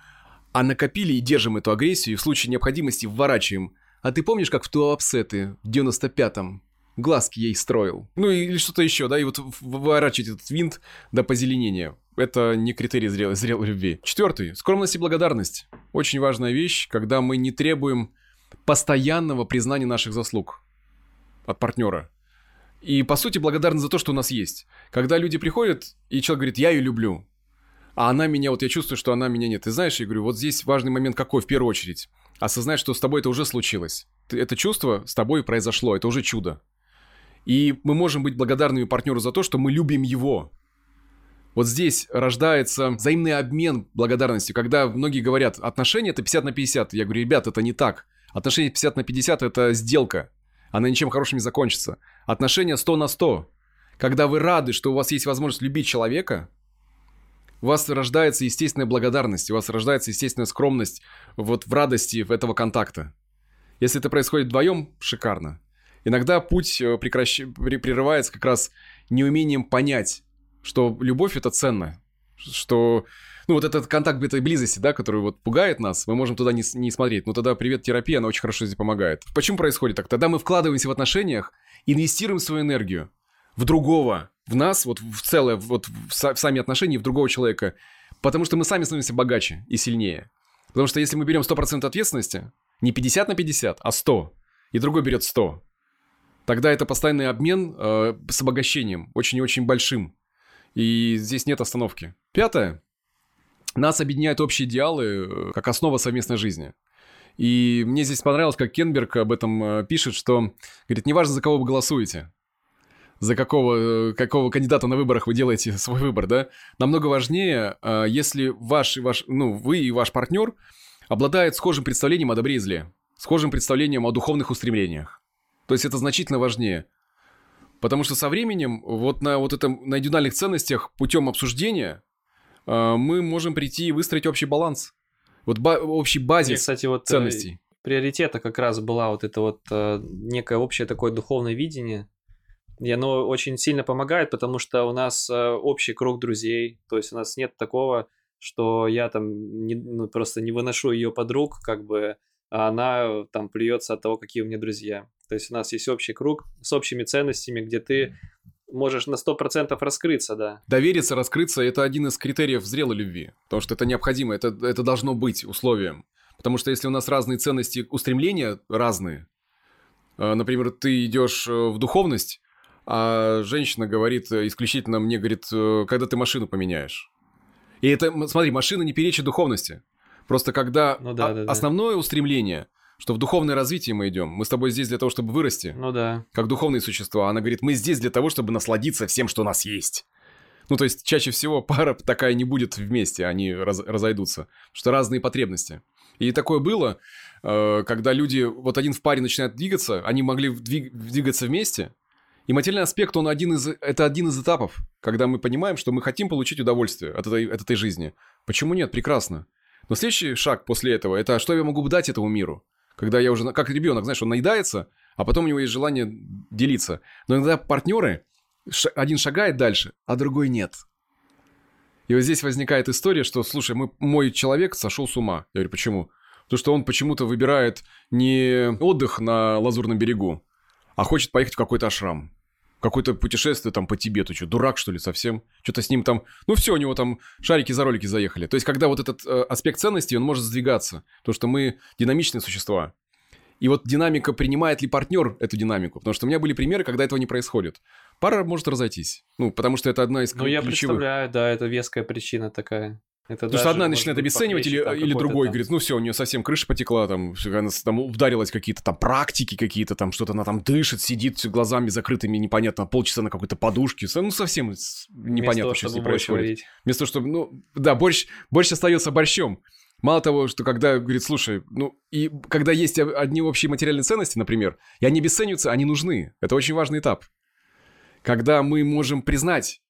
а накопили и держим эту агрессию, и в случае необходимости вворачиваем. А ты помнишь, как в Туапсе в 95-м глазки ей строил? Ну или что-то еще, да, и вот выворачивать этот винт до позеленения. Это не критерий зрелой, зрелой любви. Четвертый. Скромность и благодарность. Очень важная вещь, когда мы не требуем постоянного признания наших заслуг от партнера. И, по сути, благодарны за то, что у нас есть. Когда люди приходят, и человек говорит, я ее люблю, а она меня, вот я чувствую, что она меня нет. Ты знаешь, я говорю, вот здесь важный момент какой в первую очередь? Осознать, что с тобой это уже случилось. Это чувство с тобой произошло, это уже чудо. И мы можем быть благодарными партнеру за то, что мы любим его. Вот здесь рождается взаимный обмен благодарностью, когда многие говорят, отношения это 50 на 50. Я говорю, ребят, это не так. Отношения 50 на 50 это сделка. Она ничем хорошим не закончится. Отношения 100 на 100. Когда вы рады, что у вас есть возможность любить человека, у вас рождается естественная благодарность, у вас рождается естественная скромность вот в радости этого контакта. Если это происходит вдвоем, шикарно. Иногда путь э, прекращ... прерывается как раз неумением понять, что любовь это ценно, что ну, вот этот контакт этой близости, да, который вот пугает нас, мы можем туда не, не смотреть. Ну, тогда привет терапия, она очень хорошо здесь помогает. Почему происходит так? Тогда мы вкладываемся в отношениях, инвестируем свою энергию в другого, в нас, вот в целое, вот в, в сами отношения, в другого человека, потому что мы сами становимся богаче и сильнее. Потому что если мы берем 100% ответственности, не 50 на 50, а 100, и другой берет 100, тогда это постоянный обмен э, с обогащением, очень и очень большим. И здесь нет остановки. Пятое. Нас объединяют общие идеалы э, как основа совместной жизни. И мне здесь понравилось, как Кенберг об этом э, пишет, что, говорит, неважно, за кого вы голосуете, за какого, э, какого кандидата на выборах вы делаете свой выбор, да, намного важнее, если ваш, ваш, ну, вы и ваш партнер обладает схожим представлением о добре и зле, схожим представлением о духовных устремлениях. То есть это значительно важнее. Потому что со временем вот на вот этом, на индивидуальных ценностях путем обсуждения э, мы можем прийти и выстроить общий баланс. Вот ба- общий базис и, кстати, вот ценностей. Приоритета как раз была вот это вот некое общее такое духовное видение, и оно очень сильно помогает, потому что у нас э, общий круг друзей, то есть у нас нет такого, что я там не, ну, просто не выношу ее подруг, как бы, а она там плюется от того, какие у меня друзья. То есть у нас есть общий круг с общими ценностями, где ты можешь на 100% раскрыться, да. Довериться, раскрыться – это один из критериев зрелой любви, потому что это необходимо, это, это должно быть условием. Потому что если у нас разные ценности, устремления разные, э, например, ты идешь э, в духовность, а женщина говорит э, исключительно мне, говорит, когда ты машину поменяешь. И это, смотри, машина не перечит духовности. Просто когда ну, да, да, основное да. устремление, что в духовное развитие мы идем, мы с тобой здесь для того, чтобы вырасти. Ну да. Как духовные существа. Она говорит, мы здесь для того, чтобы насладиться всем, что у нас есть. Ну, то есть, чаще всего пара такая не будет вместе, они раз, разойдутся. Что разные потребности. И такое было, э, когда люди, вот один в паре начинают двигаться, они могли двиг, двигаться вместе, и материальный аспект, он один из, это один из этапов, когда мы понимаем, что мы хотим получить удовольствие от этой, от этой жизни. Почему нет? Прекрасно. Но следующий шаг после этого, это что я могу дать этому миру? Когда я уже, как ребенок, знаешь, он наедается, а потом у него есть желание делиться. Но иногда партнеры, один шагает дальше, а другой нет. И вот здесь возникает история, что, слушай, мы, мой человек сошел с ума. Я говорю, почему? Потому что он почему-то выбирает не отдых на Лазурном берегу, а хочет поехать в какой-то ашрам. Какое-то путешествие там по Тибету, что, дурак, что ли, совсем? Что-то с ним там... Ну все, у него там шарики за ролики заехали. То есть, когда вот этот э, аспект ценности, он может сдвигаться. Потому что мы динамичные существа. И вот динамика, принимает ли партнер эту динамику? Потому что у меня были примеры, когда этого не происходит. Пара может разойтись. Ну, потому что это одна из Ну, я представляю, да, это веская причина такая. Это Потому что одна начинает обесценивать, или, или другой там... говорит, ну все, у нее совсем крыша потекла, там, она там ударилась какие-то там практики какие-то, там что-то она там дышит, сидит глазами закрытыми, непонятно, полчаса на какой-то подушке, ну совсем непонятно, того, что с ней происходит. Варить. Вместо того, чтобы, ну, да, борщ, борщ остается борщом. Мало того, что когда говорит, слушай, ну, и когда есть одни общие материальные ценности, например, и они обесцениваются, они нужны. Это очень важный этап. Когда мы можем признать,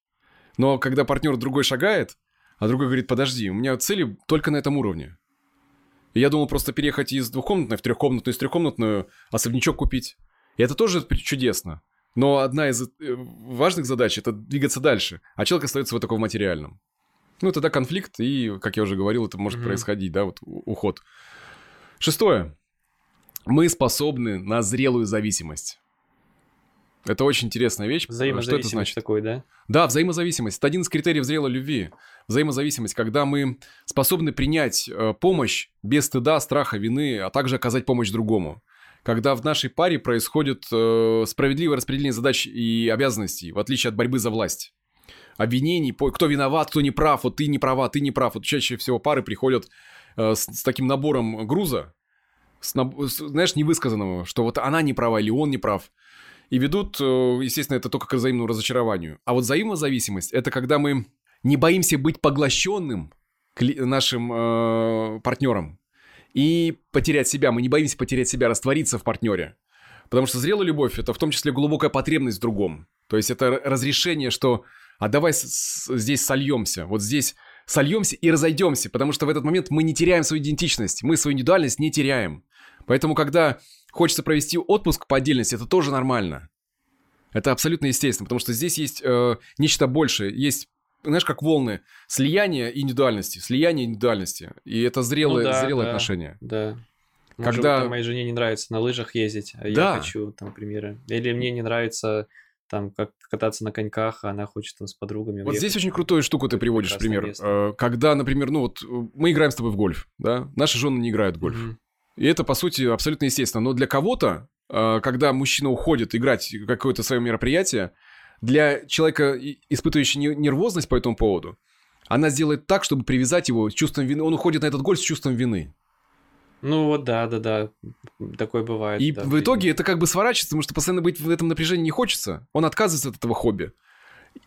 но когда партнер другой шагает, а другой говорит, подожди, у меня цели только на этом уровне. И я думал просто переехать из двухкомнатной в трехкомнатную, из трехкомнатную особнячок купить. И это тоже чудесно. Но одна из э, важных задач – это двигаться дальше, а человек остается вот таком материальном. Ну, тогда конфликт, и, как я уже говорил, это может mm-hmm. происходить, да, вот уход. Шестое. Мы способны на зрелую зависимость. Это очень интересная вещь. Взаимозависимость Что это значит? такой, да? Да, взаимозависимость. Это один из критериев зрелой любви. Взаимозависимость, когда мы способны принять э, помощь без стыда, страха, вины, а также оказать помощь другому. Когда в нашей паре происходит э, справедливое распределение задач и обязанностей, в отличие от борьбы за власть обвинений, кто виноват, кто не прав, вот ты не права, ты не прав. Вот чаще всего пары приходят э, с, с таким набором груза, с, с, знаешь, невысказанного, что вот она не права или он не прав. И ведут, э, естественно, это только к взаимному разочарованию. А вот взаимозависимость – это когда мы не боимся быть поглощенным нашим э, партнером и потерять себя. Мы не боимся потерять себя, раствориться в партнере. Потому что зрелая любовь – это в том числе глубокая потребность в другом. То есть это разрешение, что а давай здесь сольемся, вот здесь сольемся и разойдемся, потому что в этот момент мы не теряем свою идентичность, мы свою индивидуальность не теряем. Поэтому, когда хочется провести отпуск по отдельности, это тоже нормально. Это абсолютно естественно, потому что здесь есть э, нечто большее, есть знаешь, как волны слияния индивидуальности, слияния индивидуальности. И это зрелое, ну, да, зрелое да, отношение. Да. Может, Когда... моей жене не нравится на лыжах ездить, а да. я хочу, там, например. Или мне не нравится там как кататься на коньках, а она хочет там с подругами. Вот здесь очень крутую штуку ты приводишь, пример. Место. Э, когда, например, ну вот э, мы играем с тобой в гольф, да, наши жены не играют в гольф. Mm-hmm. И это, по сути, абсолютно естественно. Но для кого-то, э, когда мужчина уходит играть какое-то свое мероприятие, для человека, испытывающего нервозность по этому поводу, она сделает так, чтобы привязать его с чувством вины. Он уходит на этот гольф с чувством вины. Ну вот да, да, да, такое бывает. И да, в итоге это как бы сворачивается, потому что постоянно быть в этом напряжении не хочется. Он отказывается от этого хобби.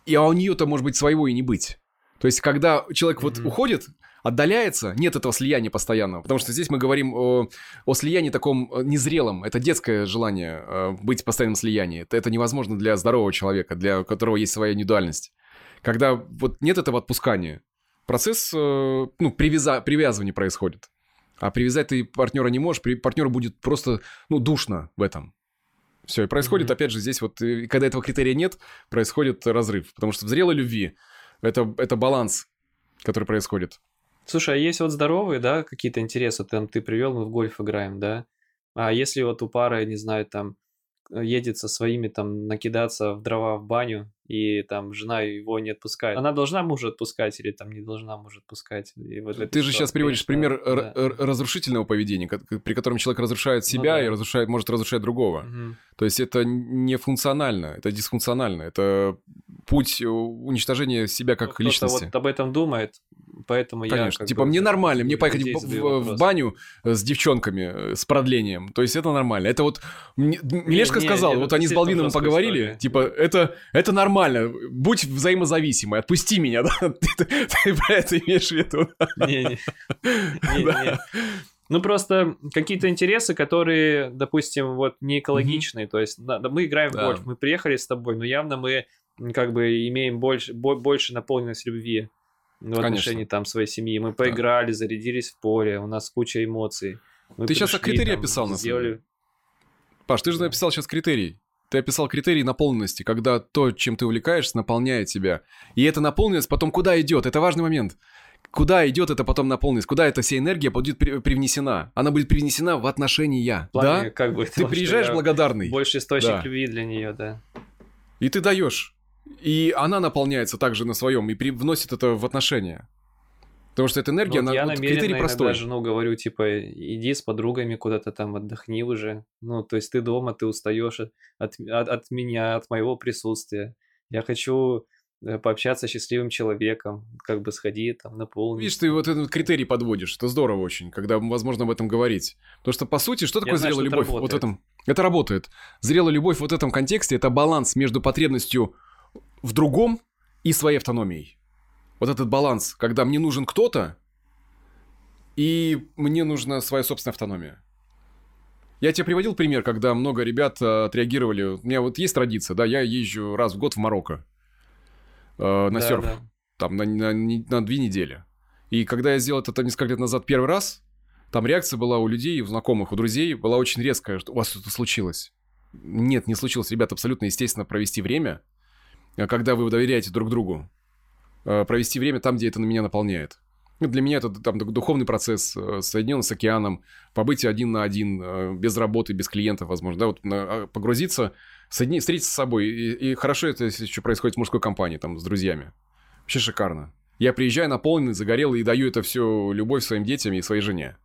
И а у нее-то может быть своего и не быть. То есть, когда человек mm-hmm. вот уходит, отдаляется, нет этого слияния постоянного. Потому что здесь мы говорим о, о слиянии таком э, незрелом. Это детское желание э, быть в постоянном слиянии. Это, это невозможно для здорового человека, для которого есть своя индивидуальность. Когда вот нет этого отпускания, процесс э, ну, привяза, привязывания происходит. А привязать ты партнера не можешь, партнеру будет просто, ну, душно в этом. Все, и происходит, mm-hmm. опять же, здесь вот, когда этого критерия нет, происходит разрыв. Потому что в зрелой любви это, это баланс, который происходит. Слушай, а есть вот здоровые, да, какие-то интересы, там ты привел, мы в гольф играем, да? А если вот у пары, не знаю, там едет со своими там накидаться в дрова в баню, и там жена его не отпускает. Она должна мужа отпускать или там не должна мужа отпускать? И вот Ты же сейчас приводишь пример да. разрушительного поведения, при котором человек разрушает ну себя ну, да. и разрушает, может разрушать другого. Угу. То есть это не функционально, это дисфункционально, это путь уничтожения себя как ну, личности. вот об этом думает, поэтому Конечно. я... Конечно, типа бы, мне нормально, мне поехать в, в баню с девчонками, с продлением, то есть это нормально. Это вот, Милешка сказал, вот они с Балвином поговорили, история. типа это, это нормально, будь взаимозависимой, отпусти меня, да? Ты, ты про это имеешь в виду? Не-не. Ну, просто какие-то интересы, которые, допустим, вот не экологичные. Mm-hmm. То есть да, мы играем да. в гольф, мы приехали с тобой, но явно мы как бы имеем больше, больше наполненность любви в Конечно. отношении там своей семьи. Мы поиграли, да. зарядились в поле, у нас куча эмоций. Мы ты пришли, сейчас о критерии там, описал, на сделали... Паш, ты же написал сейчас критерий. Ты описал критерий наполненности, когда то, чем ты увлекаешься, наполняет тебя. И эта наполненность потом куда идет? Это важный момент. Куда идет это потом наполненность? Куда эта вся энергия будет привнесена? Она будет привнесена в отношения. Плане, да? Как бы, ты приезжаешь благодарный. Больше источник да. любви для нее, да. И ты даешь. И она наполняется также на своем и при... вносит это в отношения. Потому что эта энергия, Ну, вот она я вот намеренно критерий простой. жену говорю, типа, иди с подругами куда-то там отдохни уже. Ну, то есть ты дома, ты устаешь от, от, от меня, от моего присутствия. Я хочу э, пообщаться с счастливым человеком, как бы сходи там, наполни. Видишь, ты вот этот критерий подводишь. Это здорово очень, когда возможно об этом говорить. Потому что, по сути, что такое знаю, зрелая это любовь? Вот в этом. Это работает. Зрелая любовь вот в этом контексте это баланс между потребностью в другом и своей автономией. Вот этот баланс, когда мне нужен кто-то, и мне нужна своя собственная автономия. Я тебе приводил пример, когда много ребят э, отреагировали. У меня вот есть традиция, да, я езжу раз в год в Марокко э, на Да, серф да. там на, на, на две недели. И когда я сделал это там, несколько лет назад первый раз, там реакция была у людей, у знакомых, у друзей, была очень резкая, что у вас что-то случилось. Нет, не случилось, ребят, абсолютно естественно провести время, а когда вы доверяете друг другу, э, провести время там, где это на меня наполняет. Ну, Для меня это там ду- духовный процесс, э, соединен с океаном, побыть один на один, э, без работы, без клиентов, возможно, да, вот а, погрузиться, соедини- встретиться с собой. И, и хорошо это, еще происходит в мужской компании, там, с друзьями. Вообще шикарно. Я приезжаю наполненный, загорелый и даю это все любовь своим детям и своей жене.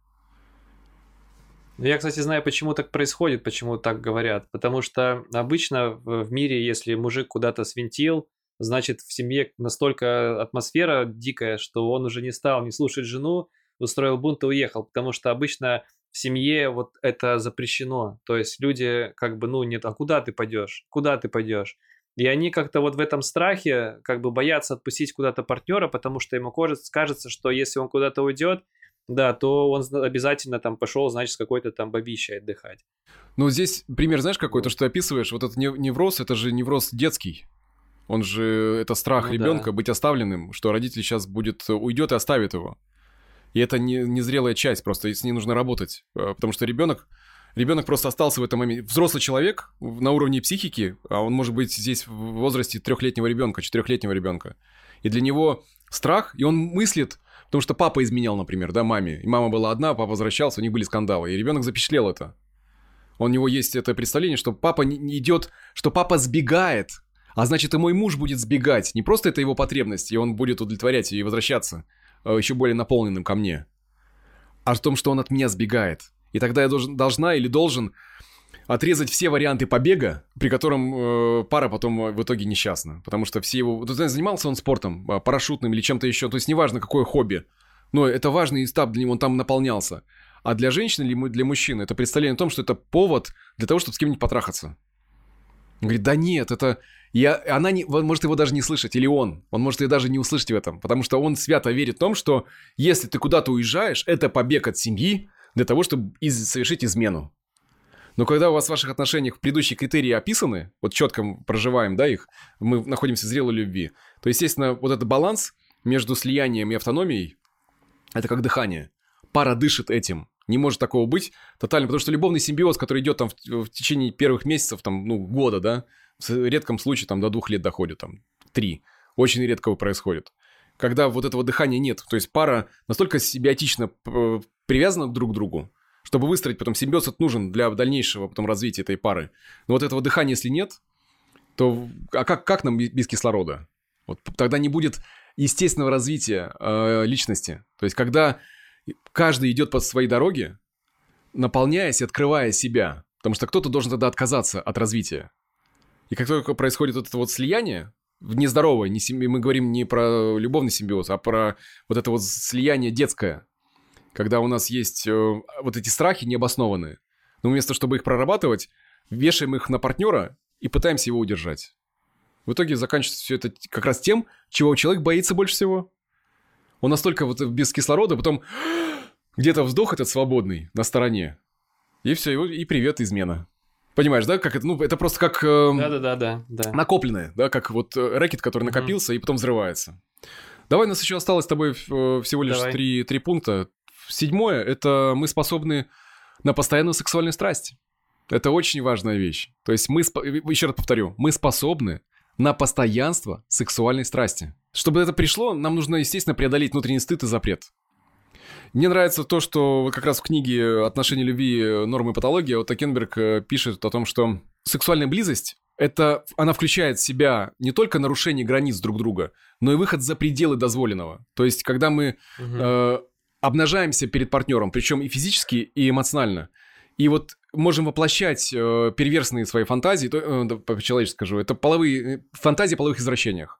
Ну, Я, кстати, знаю, почему так происходит, почему так говорят. Потому что обычно в мире, если мужик куда-то свинтил, значит, в семье настолько атмосфера дикая, что он уже не стал не слушать жену, устроил бунт и уехал. Потому что обычно в семье вот это запрещено. То есть люди как бы, ну, нет, а куда ты пойдешь? Куда ты пойдешь? И они как-то вот в этом страхе как бы боятся отпустить куда-то партнера, потому что ему кажется, кажется, что если он куда-то уйдет, да, то он обязательно там пошел, значит, с какой-то там бабищей отдыхать. Но здесь пример, знаешь, какой? То, что ты описываешь, вот этот нев- невроз, это же невроз детский. Он же, это страх Ну ребенка да. быть оставленным, что родитель сейчас будет, э, уйдет и оставит его. И это не, незрелая часть, просто с ней нужно работать. Э, Потому что ребенок, ребенок просто остался в этом моменте. Взрослый человек на уровне психики, а он может быть здесь в возрасте трехлетнего ребенка, четырехлетнего ребенка. И для него страх, и он мыслит, потому что папа изменял, например, да, маме. И мама была одна, папа возвращался, у них были скандалы. И ребенок запечатлел это. У него есть это представление, что папа не идет, что папа сбегает, а значит и мой муж будет сбегать. Не просто это его потребность, и он будет удовлетворять ее и возвращаться э, еще более наполненным ко мне, а в том, что он от меня сбегает. И тогда я должен, должна или должен отрезать все варианты побега, при котором э, пара потом э, в итоге несчастна. Потому что все его... Ты знаешь, занимался он спортом, э, парашютным или чем-то еще, то есть неважно, какое хобби. Но это важный этап для него, он там наполнялся. А для женщины или для мужчины это представление о том, что это повод для того, чтобы с кем-нибудь потрахаться. Он говорит, да нет, это... Я... Она не... может его даже не слышать, или он. Он может ее даже не услышать в этом, потому что он свято верит в том, что если ты куда-то уезжаешь, это побег от семьи для того, чтобы из... совершить измену. Но когда у вас в ваших отношениях предыдущие критерии описаны, вот четко проживаем, да, их, мы находимся в зрелой любви, то, естественно, вот этот баланс между слиянием и автономией, это как дыхание. Пара дышит этим. Не может такого быть тотально, потому что любовный симбиоз, который идет там в, в течение первых месяцев, там, ну, года, да, в редком случае там до двух лет доходит, там, три. Очень редко происходит. Когда вот этого дыхания нет, то есть пара настолько симбиотично э, привязана друг к другу, чтобы выстроить потом симбиоз, это нужен для дальнейшего потом развития этой пары. Но вот этого дыхания, если нет, то а как, как нам без кислорода? Вот тогда не будет естественного развития э, личности. То есть когда каждый идет по своей дороге, наполняясь открывая себя, потому что кто-то должен тогда отказаться от развития. И как только происходит вот это вот слияние, нездоровое, не симби... мы говорим не про любовный симбиоз, а про вот это вот слияние детское, когда у нас есть э, вот эти страхи необоснованные. Но вместо чтобы их прорабатывать, вешаем их на партнера и пытаемся его удержать. В итоге заканчивается все это как раз тем, чего человек боится больше всего. Он настолько вот без кислорода, потом где-то вздох этот свободный на стороне. И все, и привет, измена. Понимаешь, да, как это, ну, это просто как э, Да-да-да, да. накопленное, да, как вот э, рэкет, который накопился и потом взрывается. Давай, у нас еще осталось с тобой э, всего лишь Давай. три, три пункта. Седьмое – это мы способны на постоянную сексуальную страсть. Это очень важная вещь. То есть мы, еще раз повторю, мы способны на постоянство сексуальной страсти. Чтобы это пришло, нам нужно, естественно, преодолеть внутренний стыд и запрет. Мне нравится то, что как раз в книге «Отношения любви. Нормы и патология» вот Кенберг э, пишет о том, что сексуальная близость – это, она включает в себя не только нарушение границ друг друга, но и выход за пределы дозволенного. То есть, когда мы Мгм. э, обнажаемся перед партнером, причем и физически, и эмоционально, и вот можем воплощать э, перверсные свои фантазии, то, э, по-человечески скажу, это половые, э, фантазии о половых извращениях.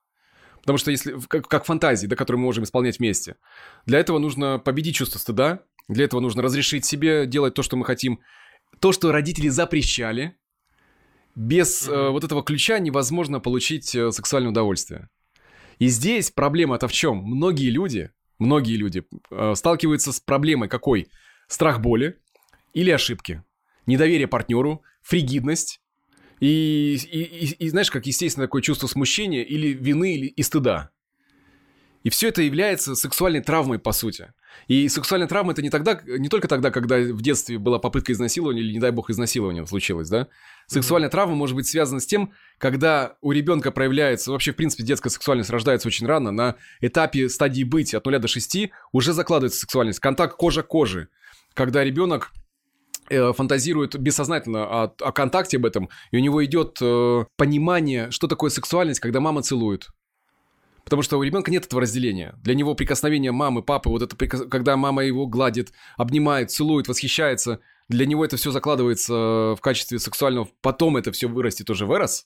Потому что если, как, как фантазии, да, которые мы можем исполнять вместе, для этого нужно победить чувство стыда, для этого нужно разрешить себе делать то, что мы хотим. То, что родители запрещали, без э, вот этого ключа невозможно получить э, сексуальное удовольствие. И здесь проблема-то в чем? Многие люди, многие люди э, сталкиваются с проблемой какой? Страх боли или ошибки, недоверие партнеру, фригидность и, и, и- и знаешь, как естественно такое чувство смущения или вины или, и стыда. И все это является сексуальной травмой, по сути. И сексуальная травма это не тогда, не только тогда, когда в детстве была попытка изнасилования или, не дай бог, изнасилование случилось, да? Сексуальная травма может быть связана с тем, когда у ребенка проявляется, вообще, в принципе, детская сексуальность рождается очень рано, на этапе стадии быть от 0 до 6 уже закладывается сексуальность, контакт кожа к коже, когда ребенок фантазирует бессознательно о, о контакте об этом, и у него идет э, понимание, что такое сексуальность, когда мама целует. Потому что у ребенка нет этого разделения. Для него прикосновение мамы, папы, вот это, когда мама его гладит, обнимает, целует, восхищается, для него это все закладывается э, в качестве сексуального. Потом это все вырастет уже в эрос.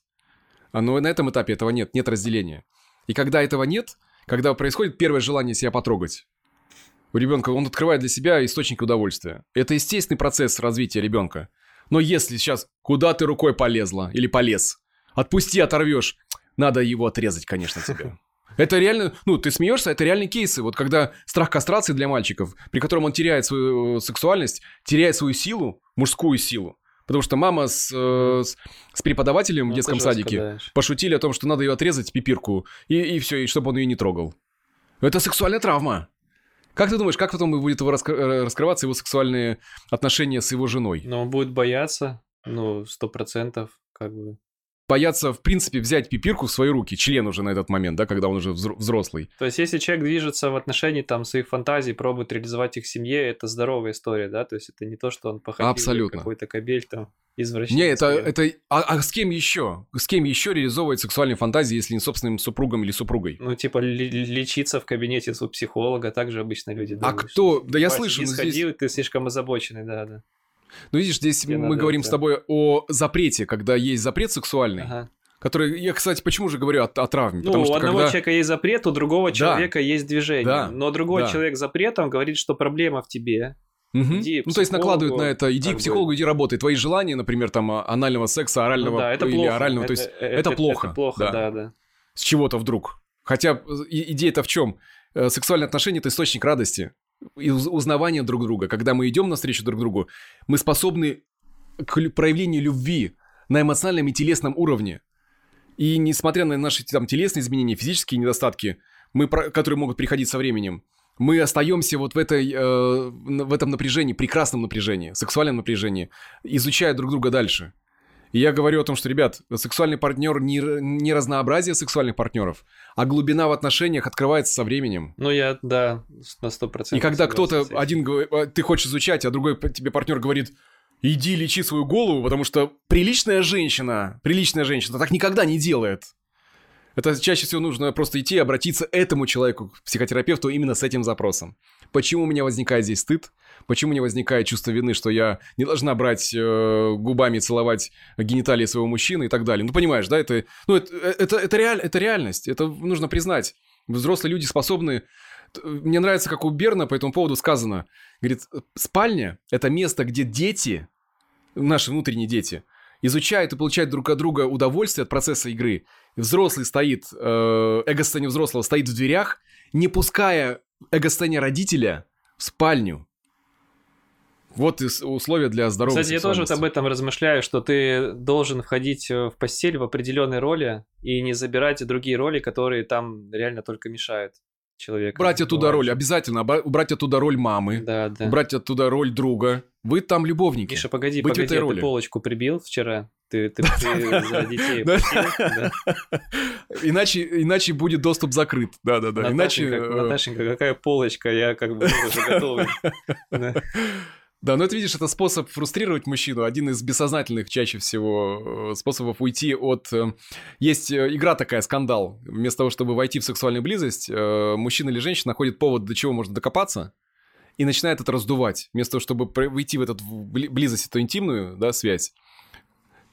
А, Но на этом этапе этого нет, нет разделения. И когда этого нет, когда происходит первое желание себя потрогать, у ребенка он открывает для себя источник удовольствия. Это естественный процесс развития ребенка. Но если сейчас куда ты рукой полезла или полез, отпусти, оторвешь, надо его отрезать, конечно, тебе. Это реально, ну, ты смеешься, это реальные кейсы. Вот когда страх кастрации для мальчиков, при котором он теряет свою э, сексуальность, теряет свою силу, мужскую силу. Потому что мама с, э, с, с преподавателем Ну, в детском садике да. пошутили о том, что надо ее отрезать, пипирку, и, и все, и чтобы он ее не трогал. Это сексуальная травма. Как ты думаешь, как потом будет его раскры- э, раскрываться его сексуальные отношения с его женой? Но он будет бояться, ну, сто процентов, как бы. Бояться, в принципе, взять пипирку в свои руки, член уже на этот момент, да, когда он уже взро- взрослый. То есть, если человек движется в отношении там своих фантазий, пробует реализовать их в семье, это здоровая история, да? То есть, это не то, что он походил Абсолютно. какой-то кабель там извращенец. Не, это, это, а, а с кем еще? С кем еще реализовывать сексуальные фантазии, если не собственным супругом или супругой? Ну, типа, лечиться в кабинете у психолога, также обычно люди А думают. кто? Да я «Вася, слышу, иди но здесь- сходил, ты слишком озабоченный, да, да. Ну, видишь, здесь Тебе мы надо говорим это- с тобой о запрете, когда есть запрет сексуальный, Ага. который, я, кстати, почему же говорю о, о травме? Ну, Потому у что одного когда... человека есть запрет, у другого Да. человека есть движение. Да. Но другой Да. человек запретом говорит, что проблема в тебе. Мгм. Иди ну, то есть накладывают на это, иди к психологу, иди работай. Твои желания, например, там, а, анального секса, орального Ну да, это или плохо. орального, то есть это, плохо. Это плохо, да, да. С чего-то вдруг. Хотя э, идея-то в чем? Э, Сексуальные отношения – это источник радости и уз- узнавания друг друга. Когда мы идем навстречу друг другу, мы способны к проявлению любви на эмоциональном и телесном уровне. И несмотря на наши там телесные изменения, физические недостатки, мы, которые могут приходить со временем, мы остаемся вот в, этой, э, в этом напряжении, прекрасном напряжении, сексуальном напряжении, изучая друг друга дальше. И я говорю о том, что, ребят, сексуальный партнер не, не разнообразие сексуальных партнеров, а глубина в отношениях открывается со временем. Ну, я, да, на сто И процентов когда кто-то один говорит, а, ты хочешь изучать, а другой тебе партнер говорит, иди лечи свою голову, потому что приличная женщина, приличная женщина так никогда не делает. Это чаще всего нужно просто идти и обратиться этому человеку, к психотерапевту, именно с этим запросом. Почему у меня возникает здесь стыд? Почему у меня возникает чувство вины, что я не должна брать э, губами, целовать гениталии своего мужчины и так далее? Ну, понимаешь, да, это, ну, это, это, это, реаль, это реальность, это нужно признать. Взрослые люди способны... Мне нравится, как у Берна по этому поводу сказано. Говорит, спальня – это место, где дети, наши внутренние дети, изучают и получают друг от друга удовольствие от процесса игры. Взрослый стоит, э, эго-состояние взрослого стоит в дверях, не пуская эго-состояние родителя в спальню. Вот и условия для здоровой Кстати, я тоже вот об этом размышляю, что ты должен входить э, в постель в определенной роли и не забирать другие роли, которые там реально только мешают человеку. Убрать оттуда Бывает. роль, обязательно. Убрать оттуда роль мамы, Да, да. убрать оттуда роль друга. Вы там любовники. Миша, погоди, Быть погоди, этой а ты роли. полочку прибил вчера? Ты, ты, ты за детей Да. Да. Иначе, иначе будет доступ закрыт. Да-да-да. Иначе... Наташенька, э, Наташенька, какая полочка, я как бы уже готовый. Да. Но это, видишь, это способ фрустрировать мужчину, один из бессознательных чаще всего э, способов уйти от... Э, есть э, игра такая, скандал. Вместо того, чтобы войти в сексуальную близость, мужчина или женщина находит повод, до чего можно докопаться, и начинает это раздувать. Вместо того, чтобы выйти в эту близость, эту интимную да, связь.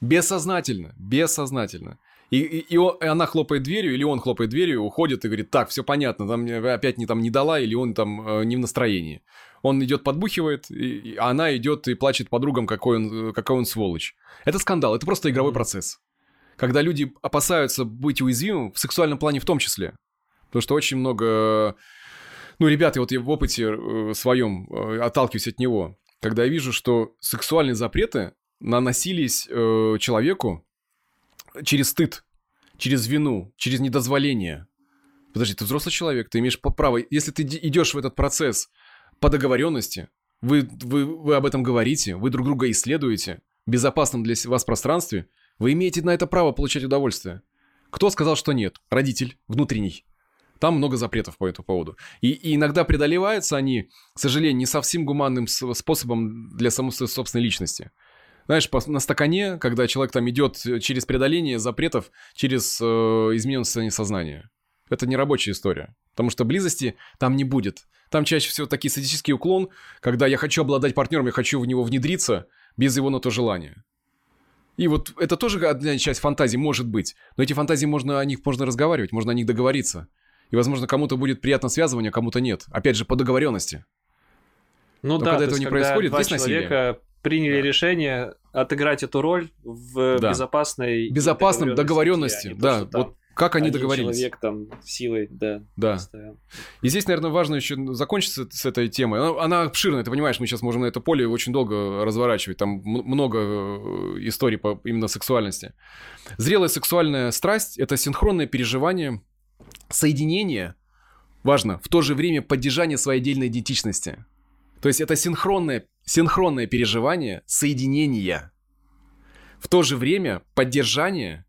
Бессознательно, бессознательно. И, и, и, он, и она хлопает дверью, или он хлопает дверью, уходит и говорит, так, все понятно, там опять не там не дала, или он там не в настроении. Он идет подбухивает, и, и она идет и плачет подругам, какой он, какой он сволочь. Это скандал, это просто игровой процесс. Когда люди опасаются быть уязвимым, в сексуальном плане в том числе. Потому что очень много... Ну, ребята, вот я в опыте э, своем э, отталкиваюсь от него. Когда я вижу, что сексуальные запреты наносились э, человеку через стыд, через вину, через недозволение. Подожди, ты взрослый человек, ты имеешь право. Если ты идешь в этот процесс по договоренности, вы, вы, вы об этом говорите, вы друг друга исследуете в безопасном для вас пространстве, вы имеете на это право получать удовольствие. Кто сказал, что нет? Родитель, внутренний. Там много запретов по этому поводу. И, и иногда преодолеваются они, к сожалению, не совсем гуманным способом для самой собственной личности знаешь, на стакане, когда человек там идет через преодоление запретов, через э, измененное состояние сознания. Это не рабочая история. Потому что близости там не будет. Там чаще всего такие садический уклон, когда я хочу обладать партнером, я хочу в него внедриться без его на то желания. И вот это тоже одна часть фантазии может быть. Но эти фантазии можно, о них можно разговаривать, можно о них договориться. И, возможно, кому-то будет приятно связывание, а кому-то нет. Опять же, по договоренности. Ну Но да, когда этого не происходит, два человека насилие приняли да. решение отыграть эту роль в да. безопасной безопасном договоренности, да, вот как они договорились. человек там силой, да. Да. Постоянно. И здесь, наверное, важно еще закончиться с этой темой. Она, она обширная, ты понимаешь, мы сейчас можем на это поле очень долго разворачивать. Там много э, историй по именно сексуальности. Зрелая сексуальная страсть – это синхронное переживание, соединение, важно, в то же время поддержание своей отдельной идентичности. То есть это синхронное синхронное переживание соединения. В то же время поддержание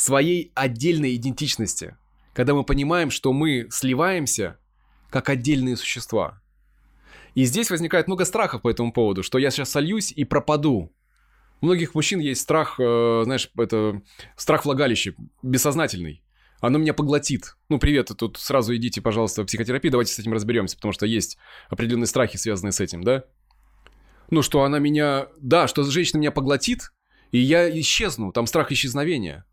своей отдельной идентичности, когда мы понимаем, что мы сливаемся как отдельные существа. И здесь возникает много страхов по этому поводу, что я сейчас сольюсь и пропаду. У многих мужчин есть страх, э, знаешь, это страх влагалища, бессознательный. Оно меня поглотит. Ну, привет, тут сразу идите, пожалуйста, в психотерапию, давайте с этим разберемся, потому что есть определенные страхи, связанные с этим, да? ну, что она меня... Да, что женщина меня поглотит, и я исчезну. Там страх исчезновения.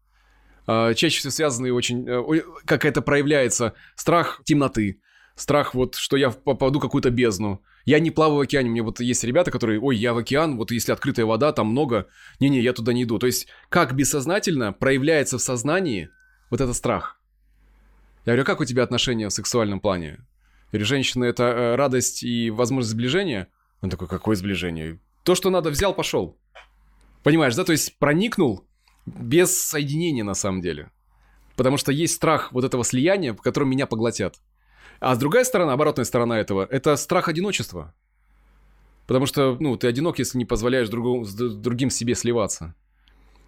А, чаще всего связанный очень... Э, как это проявляется? Страх темноты. Страх вот, что я попаду в какую-то бездну. Я не плаваю в океане. Мне вот есть ребята, которые, ой, я в океан, вот если открытая вода, там много. Не-не, я туда не иду. То есть, как бессознательно проявляется в сознании вот этот страх. Я говорю, «А как у тебя отношения в сексуальном плане? Или женщина это э, радость и возможность сближения? Он такой, какое сближение? То, что надо, взял, пошел. Понимаешь, да? То есть проникнул без соединения на самом деле. Потому что есть страх вот этого слияния, в котором меня поглотят. А с другой стороны, оборотная сторона этого, это страх одиночества. Потому что, ну, ты одинок, если не позволяешь другому, с другим себе сливаться.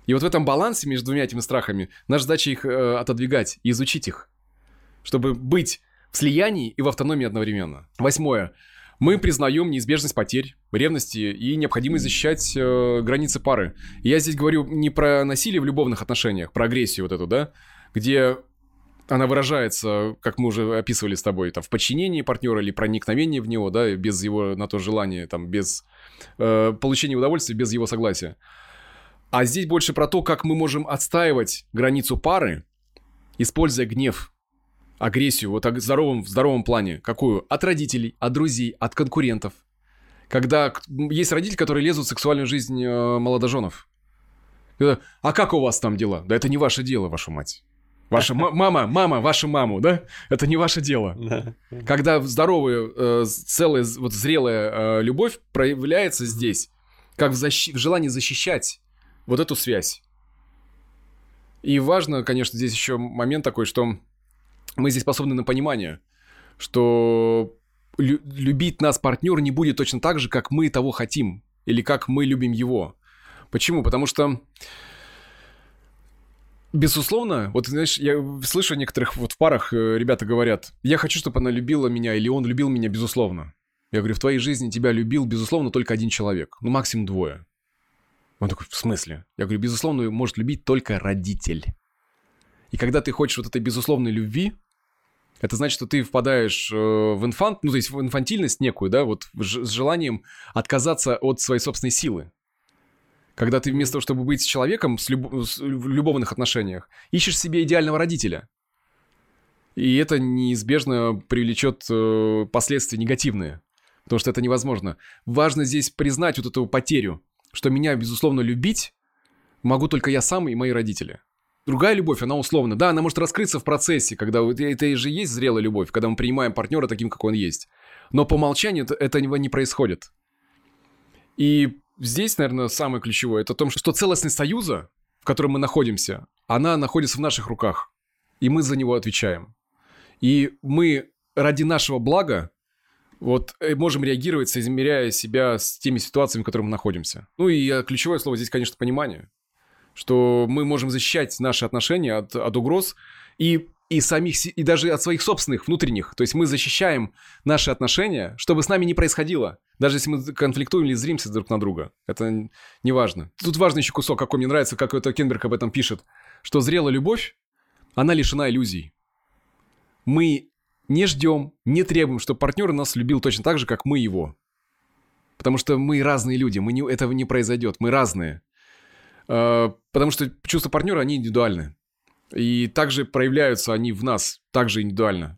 И вот в этом балансе между двумя этими страхами наша задача их э, отодвигать и изучить их. Чтобы быть в слиянии и в автономии одновременно. Восьмое. Мы признаем неизбежность потерь, ревности и необходимость защищать э, границы пары. И я здесь говорю не про насилие в любовных отношениях, про агрессию вот эту, да, где она выражается, как мы уже описывали с тобой, там, в подчинении партнера или проникновении в него, да, без его на то желания, там, без э, получения удовольствия, без его согласия. А здесь больше про то, как мы можем отстаивать границу пары, используя гнев, агрессию, вот в здоровом, в здоровом плане. Какую? От родителей, от друзей, от конкурентов. Когда есть родители, которые лезут в сексуальную жизнь э, молодоженов. А как у вас там дела? Да это не ваше дело, ваша мать. Ваша мама, мама, ваша маму, да? Это не ваше дело. Да. Когда здоровая, э, целая, вот зрелая э, любовь проявляется здесь, как в, защ... в желании защищать вот эту связь. И важно, конечно, здесь еще момент такой, что мы здесь способны на понимание, что лю- любить нас партнер не будет точно так же, как мы того хотим, или как мы любим его. Почему? Потому что Безусловно, вот знаешь, я слышу некоторых вот в парах э, ребята говорят, я хочу, чтобы она любила меня, или он любил меня, безусловно. Я говорю, в твоей жизни тебя любил, безусловно, только один человек. Ну, максимум двое. Он такой, в смысле? Я говорю, безусловно, может любить только родитель. И когда ты хочешь вот этой безусловной любви, это значит, что ты впадаешь э, в инфант, ну, то есть в инфантильность некую, да, вот с желанием отказаться от своей собственной силы. Когда ты вместо того, чтобы быть человеком с люб... с... в любовных отношениях, ищешь себе идеального родителя. И это неизбежно привлечет э, последствия негативные. Потому что это невозможно. Важно здесь признать вот эту потерю, что меня, безусловно, любить могу только я сам и мои родители. Другая любовь, она условна. Да, она может раскрыться в процессе, когда это же есть зрелая любовь, когда мы принимаем партнера таким, как он есть. Но по умолчанию это, этого не происходит. И здесь, наверное, самое ключевое, это то, что целостность союза, в котором мы находимся, она находится в наших руках. И мы за него отвечаем. И мы ради нашего блага вот э, можем реагировать, соизмеряя себя с теми ситуациями, в которых мы находимся. Ну и э, ключевое слово здесь, конечно, понимание что мы можем защищать наши отношения от, от угроз и, и самих, и даже от своих собственных внутренних. То есть мы защищаем наши отношения, чтобы с нами не происходило. Даже если мы конфликтуем или зримся друг на друга. Это не важно. Тут важный еще кусок, какой мне нравится, как это Кенберг об этом пишет, что зрелая любовь, она лишена иллюзий. Мы не ждем, не требуем, чтобы партнер нас любил точно так же, как мы его. Потому что мы разные люди, мы не, этого не произойдет, мы разные. Э, потому что чувства партнера, они индивидуальны. И также проявляются они в нас, также индивидуально.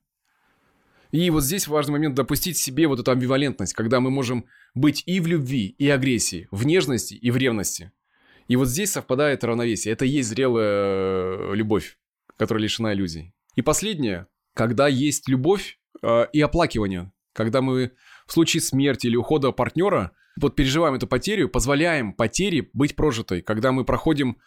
И вот здесь важный момент допустить себе вот эту амбивалентность, когда мы можем быть и в любви, и агрессии, в нежности и в ревности. И вот здесь совпадает равновесие. Это и есть зрелая э, любовь, которая лишена иллюзий. И последнее, когда есть любовь э, и оплакивание, когда мы в случае смерти или ухода партнера вот переживаем эту потерю, позволяем потере быть прожитой, когда мы проходим,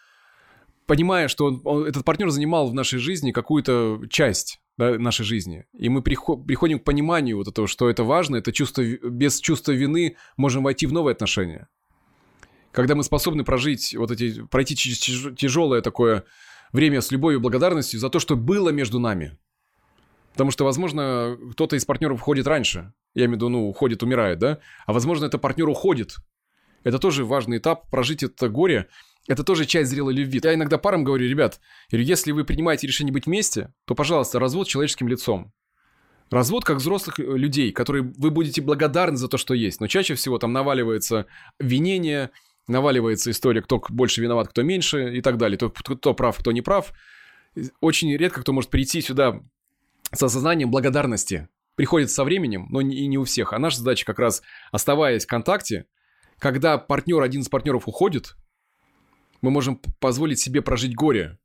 понимая, что он, он, этот партнер занимал в нашей жизни какую-то часть да, нашей жизни, и мы приход, приходим к пониманию вот этого, что это важно, это чувство, без чувства вины можем войти в новые отношения. Когда мы способны прожить вот эти, пройти тяжелое такое время с любовью и благодарностью за то, что было между нами. Потому что, возможно, кто-то из партнеров уходит раньше, я имею в виду, ну, уходит, умирает, да? А возможно, это партнер уходит. Это тоже важный этап, прожить это горе. Это тоже часть зрелой любви. Я иногда парам говорю, ребят, если вы принимаете решение быть вместе, то, пожалуйста, развод человеческим лицом. Развод как взрослых э, людей, которые вы будете благодарны за то, что есть. Но чаще всего там наваливается винение, наваливается история, кто больше виноват, кто меньше и так далее. Кто, кто прав, кто не прав. Очень редко кто может прийти сюда с осознанием благодарности приходит со временем, но и не у всех. А наша задача как раз, оставаясь в контакте, когда партнер, один из партнеров уходит, мы можем позволить себе прожить горе.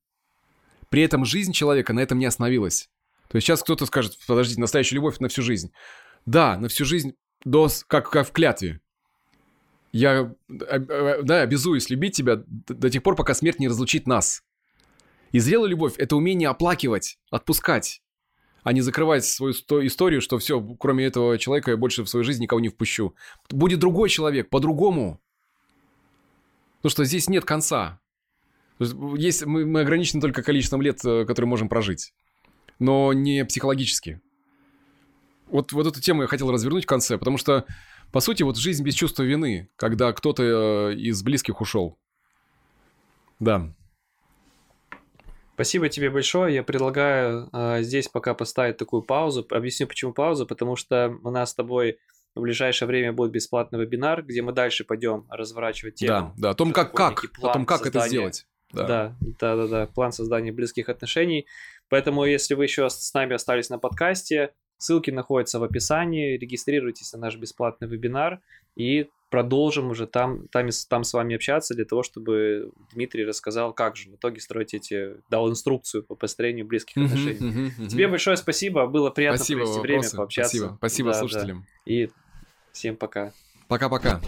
При этом жизнь человека на этом не остановилась. То есть сейчас кто-то скажет, подождите, настоящая любовь на всю жизнь. Да, на всю жизнь, до, как, как в клятве. Я да, обязуюсь любить тебя до тех пор, пока смерть не разлучит нас. И зрелая любовь – это умение оплакивать, отпускать а не закрывать свою историю, что все, кроме этого человека я больше в свою жизнь никого не впущу. Будет другой человек, по-другому. Потому что здесь нет конца. Есть, мы, мы ограничены только количеством лет, э, которые можем прожить. Но не психологически. Вот, вот эту тему я хотел развернуть в конце, потому что, по сути, вот жизнь без чувства вины, когда кто-то э, из близких ушел. Да. Спасибо тебе большое. Я предлагаю э, здесь пока поставить такую паузу. Объясню, почему паузу. Потому что у нас с тобой в ближайшее время будет бесплатный вебинар, где мы дальше пойдем разворачивать тему. Да, да, о том, как, как, о том, как создания, это сделать. Да. да, да, да, да, план создания близких отношений. Поэтому, если вы еще с нами остались на подкасте, ссылки находятся в описании. Регистрируйтесь на наш бесплатный вебинар и продолжим уже там, там, там с вами общаться для того, чтобы Дмитрий рассказал, как же в итоге строить эти, дал инструкцию по построению близких uh-huh, отношений. Uh-huh, uh-huh. Тебе большое спасибо, было приятно спасибо, провести вопросы. время, пообщаться. Спасибо, спасибо да, слушателям. Да. И всем пока. Пока-пока.